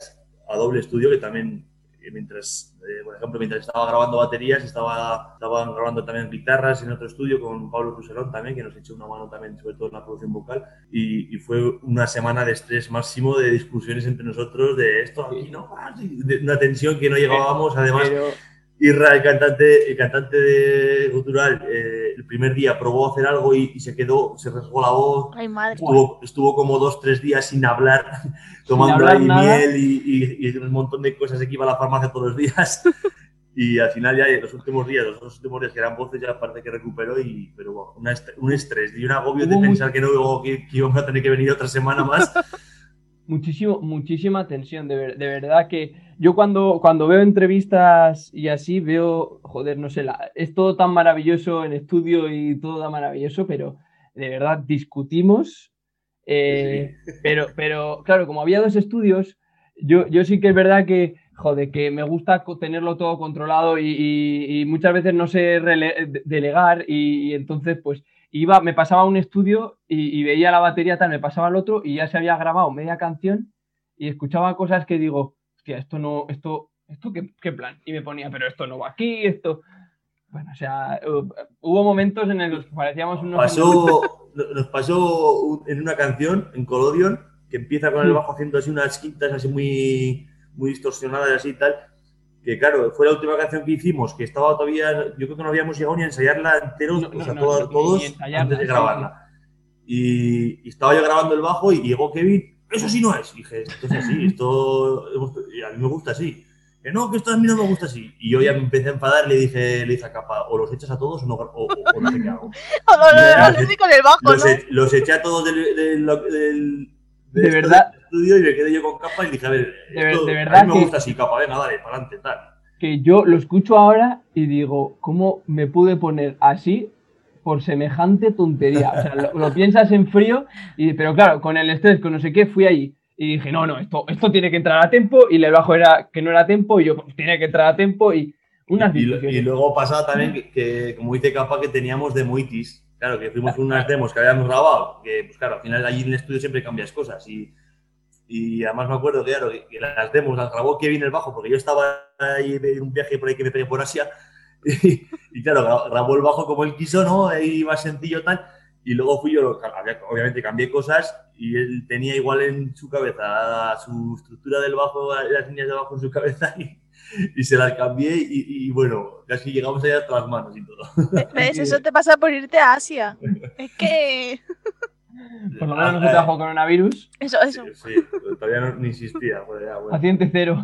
a doble estudio, que también mientras, eh, por ejemplo, mientras estaba grabando baterías, estaba, estaban grabando también guitarras en otro estudio con Pablo Crucerón también, que nos echó una mano también, sobre todo en la producción vocal. Y, y fue una semana de estrés máximo, de discusiones entre nosotros, de esto aquí no, va", y de una tensión que no llegábamos. Además, Pero Irra, el cantante, el cantante de Gutural, eh, el primer día probó a hacer algo y, y se quedó, se rasgó la voz. Ay, madre. Estuvo, estuvo como dos, tres días sin hablar, tomando hablar ahí nada. miel y, y- y un montón de cosas que iba a la farmacia todos los días. Y al final ya en los últimos días, los dos últimos días que eran voces, ya parece que recuperó, y, pero bueno, una est- un estrés y un agobio de pensar que no que, que íbamos a tener que venir otra semana más. muchísimo, muchísima tensión, de, ver- de verdad que yo cuando, cuando veo entrevistas y así veo, joder, no sé, la- es todo tan maravilloso en estudio y todo tan maravilloso, pero de verdad discutimos, eh, pero, pero claro, como había dos estudios, yo, yo sí que es verdad que, joder, que me gusta tenerlo todo controlado y, y- y muchas veces no sé delegar y, y entonces pues iba, me pasaba un estudio y, y veía la batería tal, me pasaba al otro y ya se había grabado media canción y escuchaba cosas que digo, hostia, esto no, esto, esto qué, qué plan. Y me ponía, pero esto no va aquí, esto. Bueno, o sea, hu- hubo momentos en los que parecíamos unos. Pasó, nos pasó en una canción, en Colodion, que empieza con el Sí. bajo haciendo así unas quintas así muy, muy distorsionadas así y tal. Que claro, fue la última canción que hicimos, que estaba todavía, yo creo que no habíamos llegado ni a ensayarla enteros, No, o sea, no, todos ensayarla, antes de grabarla. Y, y estaba yo grabando el bajo y llegó Kevin, eso sí no es. Y dije, esto es así, esto a mí me gusta así. Que no, que esto a mí no me gusta así. Y yo ya me empecé a enfadar y le dije, le dije a Capa, o los echas a todos o no, o- o- o no sé qué hago. O con el bajo, Los, ¿no? e- los eché a todos del, del, del- De verdad. del estudio y me quedé yo con capa y dije, a ver, De ver- esto, de a verdad mí me que- gusta así, capa, venga, dale, para adelante, tal. que yo lo escucho ahora y digo, ¿cómo me pude poner así por semejante tontería? O sea, lo, lo piensas en frío, y, pero claro, con el estrés, con no sé qué, fui allí y dije, no, no, esto, esto tiene que entrar a tempo y el bajo era que no era tempo y yo, pues tiene que entrar a tempo y unas Y, y luego pasaba también que, que, como dice Capa, que teníamos demoitis. Claro, que fuimos unas demos que habíamos grabado, que pues claro, al final allí en el estudio siempre cambias cosas. Y, y además me acuerdo que, claro, que, que las demos las grabó Kevin el bajo, porque yo estaba ahí en un viaje por ahí que me pegué por Asia. Y, y claro, gra- grabó el bajo como él quiso, ¿no? Ahí más sencillo tal. Y luego fui yo, obviamente cambié cosas y él tenía igual en su cabeza su estructura del bajo, las líneas de bajo en su cabeza y, y se las cambié y, y bueno, casi llegamos allá hasta las manos y todo. ¿Ves? Eso te pasa por irte a Asia. Es que. Por lo menos no se trajo coronavirus, Eso, eso. Sí, sí, todavía no ni existía. Bueno, ya, bueno. paciente cero.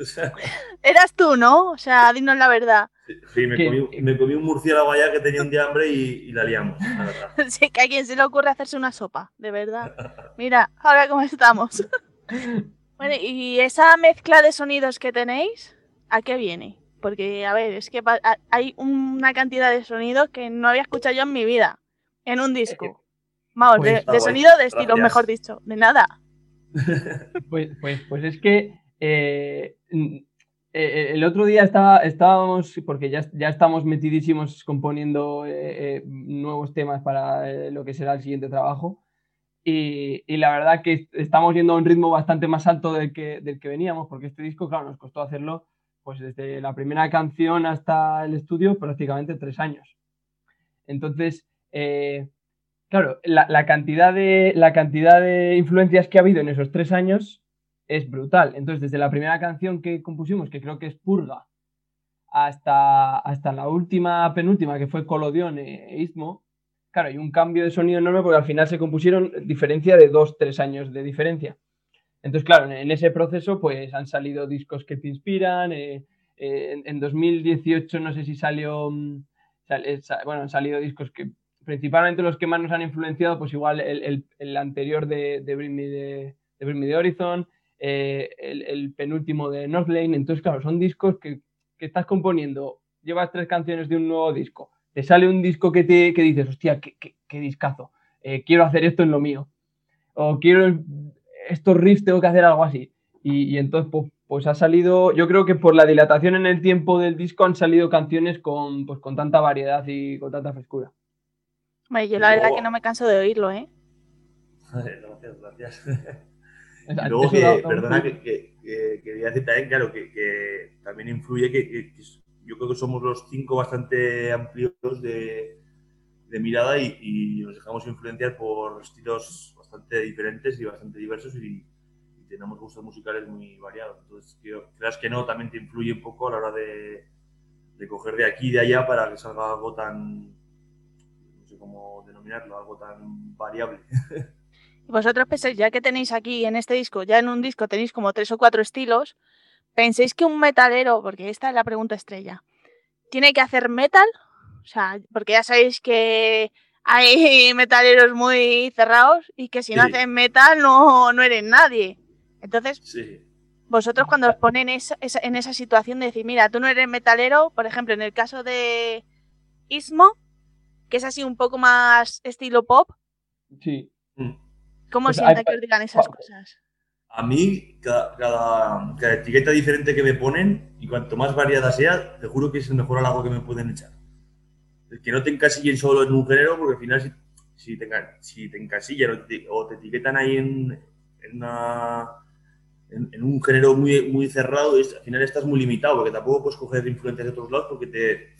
O sea, Eras tú, ¿no? O sea, dinos la verdad. Sí, me comí, me comí un murciélago allá que tenía un de hambre y, y la liamos, la verdad. Sé que a quien se le ocurre hacerse una sopa, de verdad. Mira, ahora cómo estamos. Bueno, y esa mezcla de sonidos que tenéis, ¿a qué viene? Porque, a ver, es que hay una cantidad de sonidos que no había escuchado yo en mi vida, en un disco. Vamos, Pues de, sonido de estilo, Gracias. mejor dicho, de nada. Pues, pues, pues es que eh, eh, el otro día estaba, estábamos, porque ya, ya estamos metidísimos componiendo eh, eh, nuevos temas para eh, lo que será el siguiente trabajo. Y, y la verdad que estamos yendo a un ritmo bastante más alto del que, del que veníamos, porque este disco, claro, nos costó hacerlo pues desde la primera canción hasta el estudio prácticamente tres años. Entonces, eh, claro, la, la cantidad de, la cantidad de influencias que ha habido en esos tres años es brutal. Entonces, desde la primera canción que compusimos, que creo que es Purga, hasta, hasta la última, penúltima, que fue Colodión e Istmo, claro, hay un cambio de sonido enorme porque al final se compusieron diferencia de dos, tres años de diferencia. Entonces, claro, en, ese proceso pues han salido discos que te inspiran. eh, eh, en, en 2018 no sé si salió, mm, eh, bueno, han salido discos que principalmente los que más nos han influenciado, pues igual el, el- anterior de, de, Bring Me the, de Bring Me the Horizon, eh, el, el penúltimo de Northlane. Entonces, claro, son discos que, que estás componiendo, llevas tres canciones de un nuevo disco, te sale un disco que, te, que dices, hostia, qué, qué, qué discazo, eh, quiero hacer esto en lo mío, o quiero estos riffs, tengo que hacer algo así. Y, y entonces, pues, pues ha salido, yo creo que por la dilatación en el tiempo del disco han salido canciones con, pues, con tanta variedad y con tanta frescura. Hombre, yo la verdad que no me canso de oírlo, ¿eh? Gracias, gracias. O sea, Y luego, que, perdona, que, que- que quería decir también, claro, que, que también influye que, yo creo que somos los cinco bastante amplios de, de mirada y, y nos dejamos influenciar por estilos bastante diferentes y bastante diversos y, y tenemos gustos musicales muy variados. Entonces, creas que no, también te influye un poco a la hora de, de coger de aquí y de allá para que salga algo tan, no sé cómo denominarlo, algo tan variable. Vosotros pensáis, ya que tenéis aquí en este disco, ya en un disco tenéis como tres o cuatro estilos, ¿pensáis que un metalero, porque esta es la pregunta estrella, tiene que hacer metal? O sea, porque ya sabéis que hay metaleros muy cerrados y que si no Sí. hacen metal no, no eres nadie. Entonces, Sí. vosotros cuando os ponen esa- esa- en esa situación de decir, mira, tú no eres metalero, por ejemplo, en el caso de Ismo, que es así un poco más estilo pop, Sí. ¿Cómo Pues sienta hay- que os digan esas cosas? A mí, cada, cada, cada etiqueta diferente que me ponen, y cuanto más variada sea, te juro que es el mejor halago que me pueden echar. El que no te encasillen solo en un género, porque al final, si, si, te, si te encasillan o te, o te etiquetan ahí en, en, una- en- en un género muy, muy cerrado, es- al final estás muy limitado, porque tampoco puedes coger influencias de otros lados porque te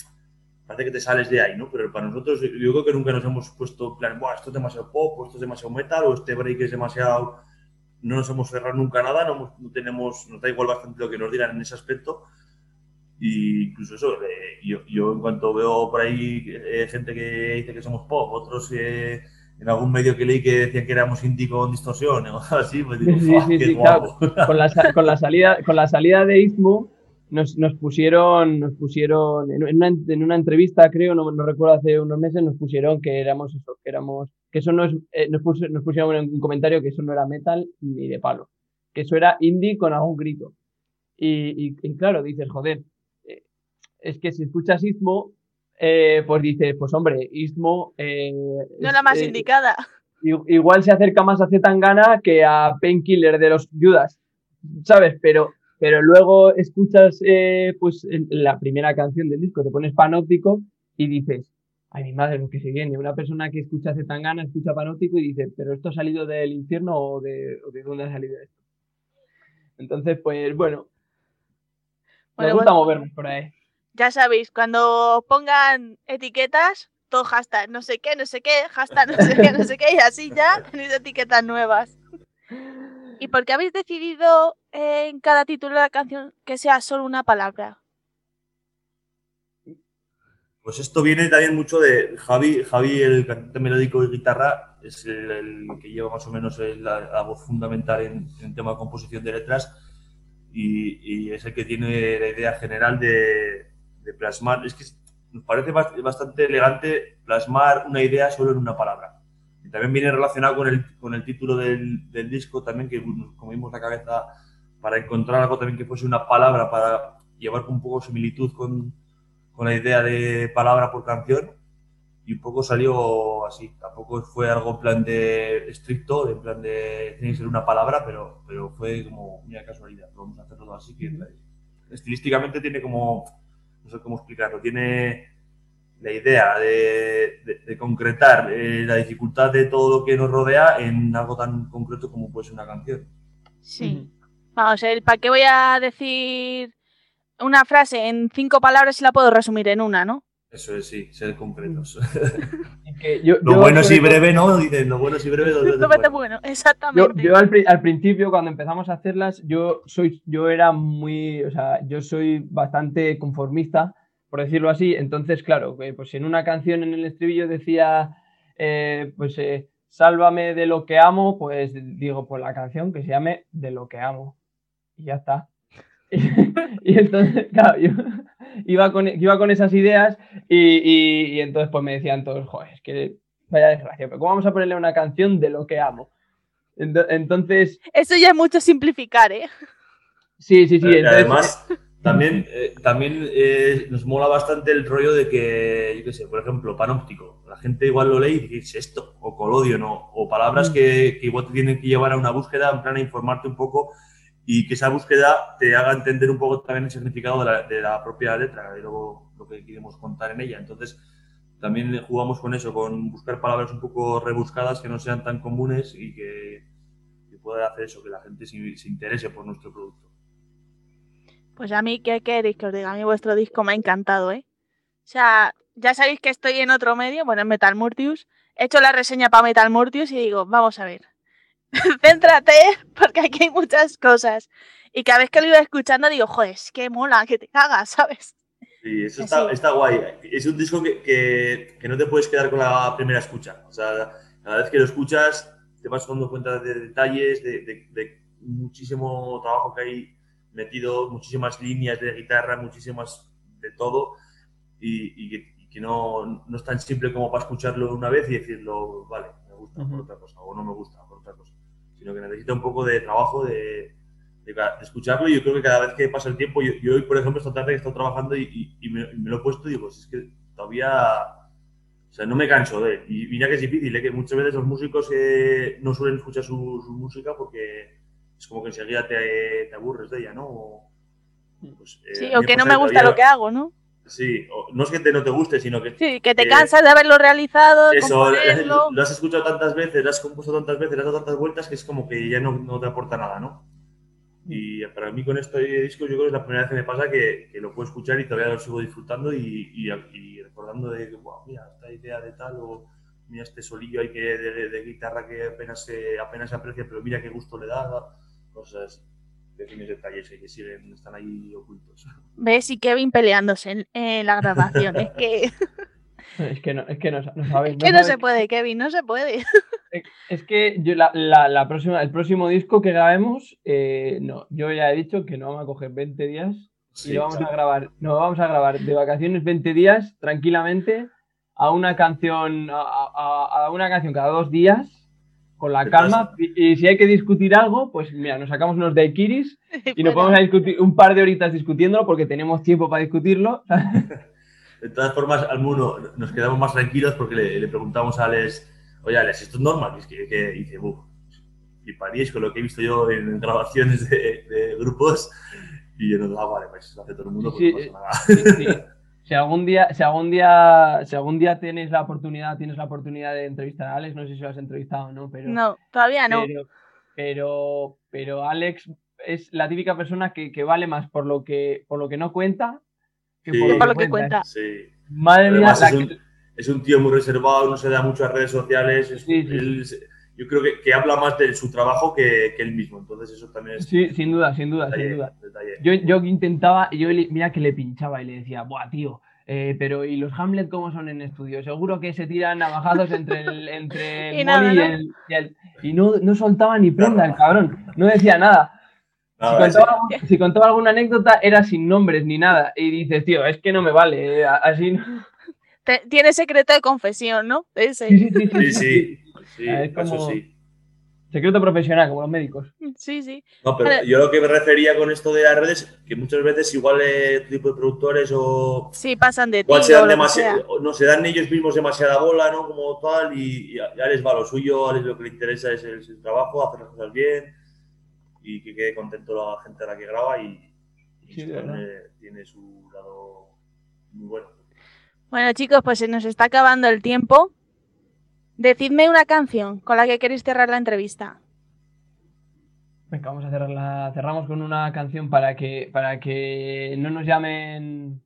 parece que te sales de ahí, ¿no? Pero para nosotros, yo creo que nunca nos hemos puesto plan, Buah, esto es demasiado pop, o esto es demasiado metal, o este break es demasiado no nos hemos cerrado nunca nada, no, no tenemos, nos da igual bastante lo que nos digan en ese aspecto. Y incluso eso, eh, yo, yo en cuanto veo por ahí eh, gente que dice que somos pop, otros eh, en algún medio que leí que decían que éramos indie con distorsión o así, pues digo, Sí, "Fua, sí, qué sí, guapo". con la, con la salida con la salida de Istmo nos, nos pusieron nos pusieron en una, en una entrevista creo no, no recuerdo hace unos meses nos pusieron que éramos eso que éramos que eso no es eh, nos, pus- nos pusieron en un comentario que eso no era metal ni de palo que eso era indie con algún grito y, y- y claro dices joder eh, es que si escuchas Istmo eh, pues dices pues hombre Istmo eh, No la más indicada. igual se acerca más a Zetangana que a Painkiller de los Judas, ¿sabes? Pero, pero luego escuchas eh, pues la primera canción del disco, te pones Panóptico y dices, ay mi madre, lo que se viene. Una persona que escucha Zetangana escucha Panóptico y dice, pero esto ha salido del infierno o de, o de dónde ha salido esto. Entonces, pues bueno, Bueno, nos gusta bueno. movernos por ahí. Ya sabéis, cuando pongan etiquetas, todo hashtag, no sé qué, no sé qué, hashtag, no sé qué, no sé qué, y así ya tenéis etiquetas nuevas. ¿Y por qué habéis decidido en cada título de la canción que sea solo una palabra? Pues esto viene también mucho de Javi, Javi el cantante melódico y guitarra, es el, que lleva más o menos la, voz fundamental en, en tema de composición de letras y, es el que tiene la idea general de, de plasmar. Es que nos parece bast- bastante elegante plasmar una idea solo en una palabra. También viene relacionado con el, con el título del, del disco también, que nos comimos la cabeza para encontrar algo también que fuese una palabra para llevar un poco similitud con, con la idea de palabra por canción y un poco salió así. Tampoco fue algo en plan de estricto, en plan de tiene que ser una palabra, pero, pero fue como una casualidad. Vamos a hacerlo así que estilísticamente tiene como, no sé cómo explicarlo, tiene la idea de, de- de concretar eh, la dificultad de todo lo que nos rodea en algo tan concreto como puede ser una canción. Sí. Vamos, el para qué voy a decir una frase en cinco palabras y la puedo resumir en una, ¿no? Eso es, sí, ser concretos. Que yo- lo yo, bueno es y breve, ¿no? Dicen, lo bueno es y breve, No vete bueno. bueno, Yo, exactamente. yo al, pri- al principio, cuando empezamos a hacerlas, yo soy, yo era muy, o sea, yo soy bastante conformista, por decirlo así. Entonces, claro, que, pues en una canción en el estribillo decía, eh, pues, eh, sálvame de lo que amo, pues digo, pues la canción que se llame De lo que amo. Y ya está. y entonces, claro, yo iba con, iba con esas ideas y, y- y entonces pues me decían todos, joder, es que vaya desgracia, pero ¿cómo vamos a ponerle una canción de lo que amo? Ento- Entonces, Eso ya es mucho simplificar, ¿eh? sí, sí, sí. Entonces- además, también, eh, también eh, nos mola bastante el rollo de que, yo qué sé, por ejemplo, panóptico. La gente igual lo lee y dice, ¿qué es esto? O colodio, ¿no? O palabras Mm. que, que igual te tienen que llevar a una búsqueda, en plan a informarte un poco y que esa búsqueda te haga entender un poco también el significado de la, de la propia letra y luego lo que queremos contar en ella. Entonces, también jugamos con eso, con buscar palabras un poco rebuscadas que no sean tan comunes y que, que pueda hacer eso, que la gente se, se interese por nuestro producto. Pues a mí, ¿qué queréis que os diga? A mí vuestro disco me ha encantado, ¿eh? O sea, ya sabéis que estoy en otro medio, bueno, en Metal Murtius. He hecho la reseña para Metal Murtius y digo, vamos a ver. Céntrate, porque aquí hay muchas cosas. Y cada vez que lo iba escuchando digo, joder, es que mola, que te cagas, ¿sabes? Sí, eso está, está guay. Es un disco que, que- que no te puedes quedar con la primera escucha. O sea, cada vez que lo escuchas te vas dando cuenta de detalles, de, de- de muchísimo trabajo que hay metido, muchísimas líneas de guitarra, muchísimas de todo. Y, y que, y que no, no es tan simple como para escucharlo una vez y decirlo, vale, me gusta por Ujú. otra cosa o no me gusta por otra cosa. Sino que necesita un poco de trabajo, de, de de escucharlo y yo creo que cada vez que pasa el tiempo, yo, yo hoy por ejemplo esta tarde he estado trabajando y, y- me, me lo he puesto y digo, pues es que todavía, o sea, no me canso de él. Y mira que es difícil, ¿eh? que muchas veces los músicos eh, no suelen escuchar su, su música porque es como que enseguida te, te aburres de ella, ¿no? O, pues, eh, Sí, o que no me gusta todavía- lo que hago, ¿no? Sí, o- no es que te, no te guste, sino que Sí, que te Eh, cansas de haberlo realizado, de eso, lo has escuchado tantas veces, lo has compuesto tantas veces, has dado tantas vueltas que es como que ya no, no te aporta nada, ¿no? Y para mí con este disco yo creo que es la primera vez que me pasa que, que lo puedo escuchar y todavía lo sigo disfrutando y, y, y recordando de que, wow, mira, esta idea de tal o mira este solillo ahí que, de, de- de guitarra que apenas se, apenas se aprecia, pero mira qué gusto le da, cosas, pequeños detalles que siguen, están ahí ocultos. ¿Ves? Y Kevin peleándose en, en la grabación. es que, Es que no, es que no, no sabes. que no sabes- se puede, Kevin, no se puede. Es que yo la, la- la próxima, el próximo disco que grabemos, eh, no, yo ya he dicho que no vamos a coger 20 días y lo vamos a grabar, no vamos a grabar de vacaciones 20 días tranquilamente a una canción, a, a- a una canción cada dos días con la calma y, y si hay que discutir algo, pues mira, nos sacamos unos daiquiris y nos vamos a discutir un par de horitas discutiéndolo porque tenemos tiempo para discutirlo. De todas formas, al Muno nos quedamos más tranquilos porque le, le preguntamos a Alex, oye Alex, ¿esto es normal? Y es que, que- y dice, uff, fliparíais con lo que he visto yo en grabaciones de, de grupos. Y yo no, ah, vale, pues lo hace todo el mundo, Sí, pues no pasa nada. Sí, sí. Si algún día, si algún día, si algún día tienes la oportunidad, tienes la oportunidad de entrevistar a Alex, no sé si lo has entrevistado o no, pero, No, todavía no. pero, pero, pero Alex es la típica persona que, que vale más por lo que, por lo que no cuenta que Sí. por lo que, Por lo que cuenta. cuenta. Sí. Madre mía, es, un, que- es un tío muy reservado, no se da mucho a redes sociales. es- Sí, sí, él se- yo creo que, que habla más de su trabajo que, que él mismo. Entonces, eso también es sí, sin duda, sin duda, detalle, sin duda. detalle. Yo, yo intentaba, yo le- mira que le pinchaba y le decía, buah, tío, eh, pero ¿y los Hamlet cómo son en estudio? Seguro que se tiran navajazos entre el, entre el Y nada, y, ¿no? el, y el- y no, no soltaba ni prenda el cabrón, no decía nada. Si contaba, si contaba alguna anécdota era sin nombres ni nada. Y dices, tío, es que no me vale, eh, así no. Te- tiene secreto de confesión, ¿no? Ese. Sí, sí, sí, sí, Sí, Ah, es eso como- sí. Secreto profesional, como los médicos. Sí, sí. No, pero Vale. yo lo que me refería con esto de las redes, que muchas veces igual eh, este tipo de productores o Sí, pasan de igual se dan demasiado, no se dan ellos mismos demasiada bola, ¿no? Como tal, y, y ya les va lo suyo, a les lo que le interesa es el, trabajo, hacer las cosas bien y que quede contento la gente a la que graba y, Sí, tiene su lado muy bueno. Bueno, chicos, pues se nos está acabando el tiempo. Decidme una canción con la que queréis cerrar la entrevista. Venga, vamos a cerrarla. Cerramos con una canción para que, para que no nos llamen.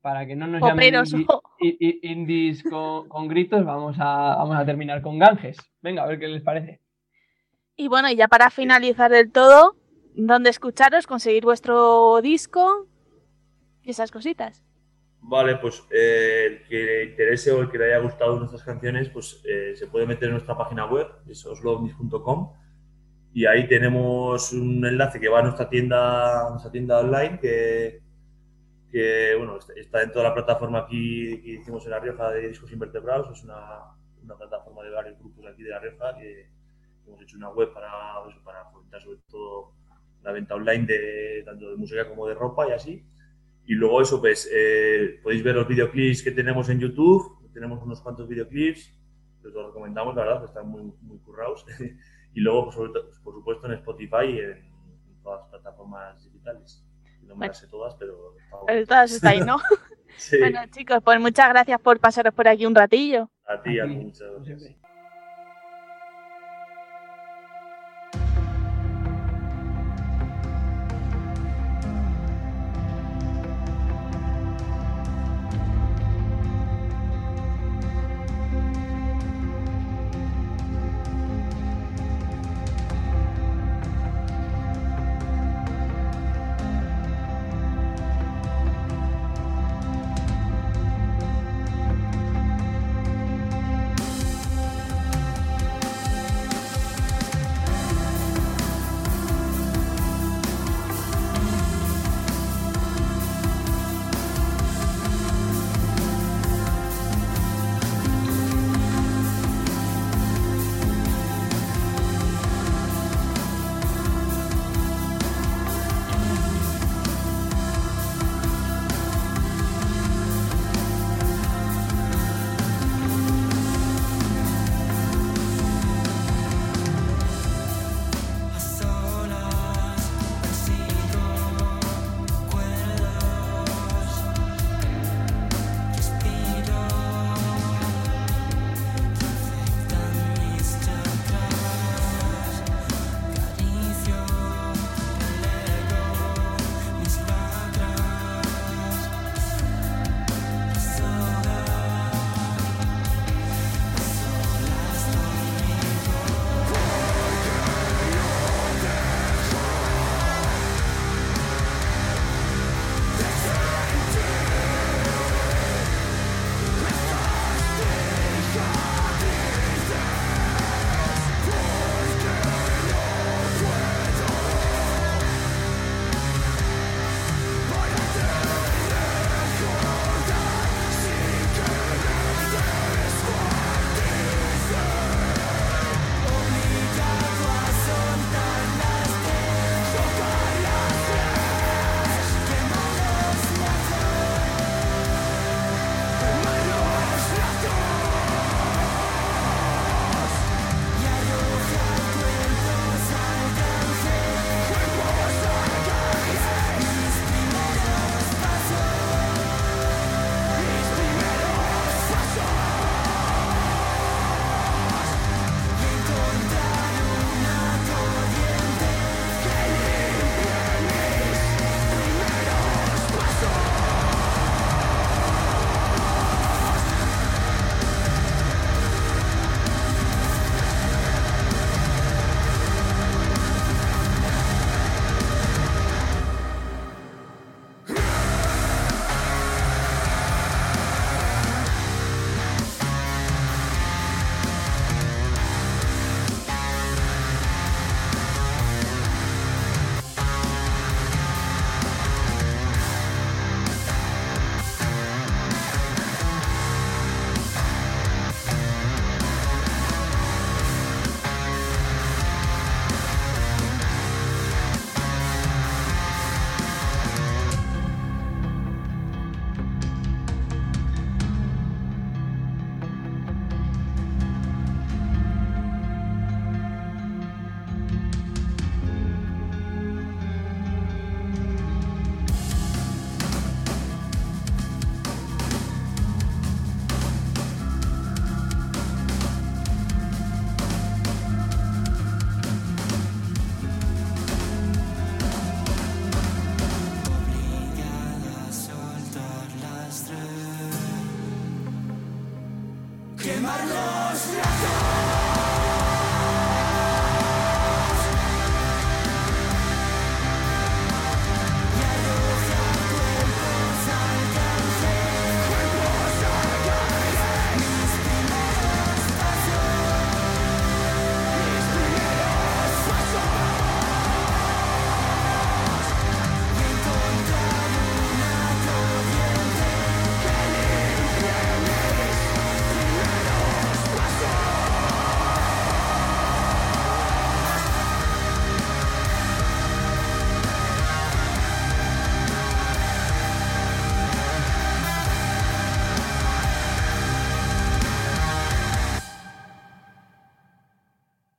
Para que no nos llamen Poperos. indies con, con gritos, vamos a, vamos a terminar con Ganges. Venga, a ver qué les parece. Y bueno, y ya para finalizar del todo, ¿dónde escucharos? Conseguir vuestro disco y esas cositas. Vale, pues eh, el que le interese o el que le haya gustado nuestras canciones, pues eh, se puede meter en nuestra página web, es oslovnis.com, y ahí tenemos un enlace que va a nuestra tienda, nuestra tienda online, que, que, bueno, está- dentro de la plataforma aquí que hicimos en La Rioja de Discos Invertebrados, es una, una plataforma de varios grupos aquí de La Rioja, que hemos hecho una web para, pues, para fomentar sobre todo la venta online de tanto de música como de ropa y así. Y luego eso, pues eh, podéis ver los videoclips que tenemos en YouTube. Tenemos unos cuantos videoclips, os los recomendamos, la verdad, que están muy, muy currados. y luego, pues, sobre todo- por supuesto, en Spotify y en, en todas las plataformas digitales. No me Bueno. las sé todas, pero... Pero todas estáis, ¿no? Sí, Bueno, chicos, pues muchas gracias por pasaros por aquí un ratillo. a ti, A a ti, muchas gracias.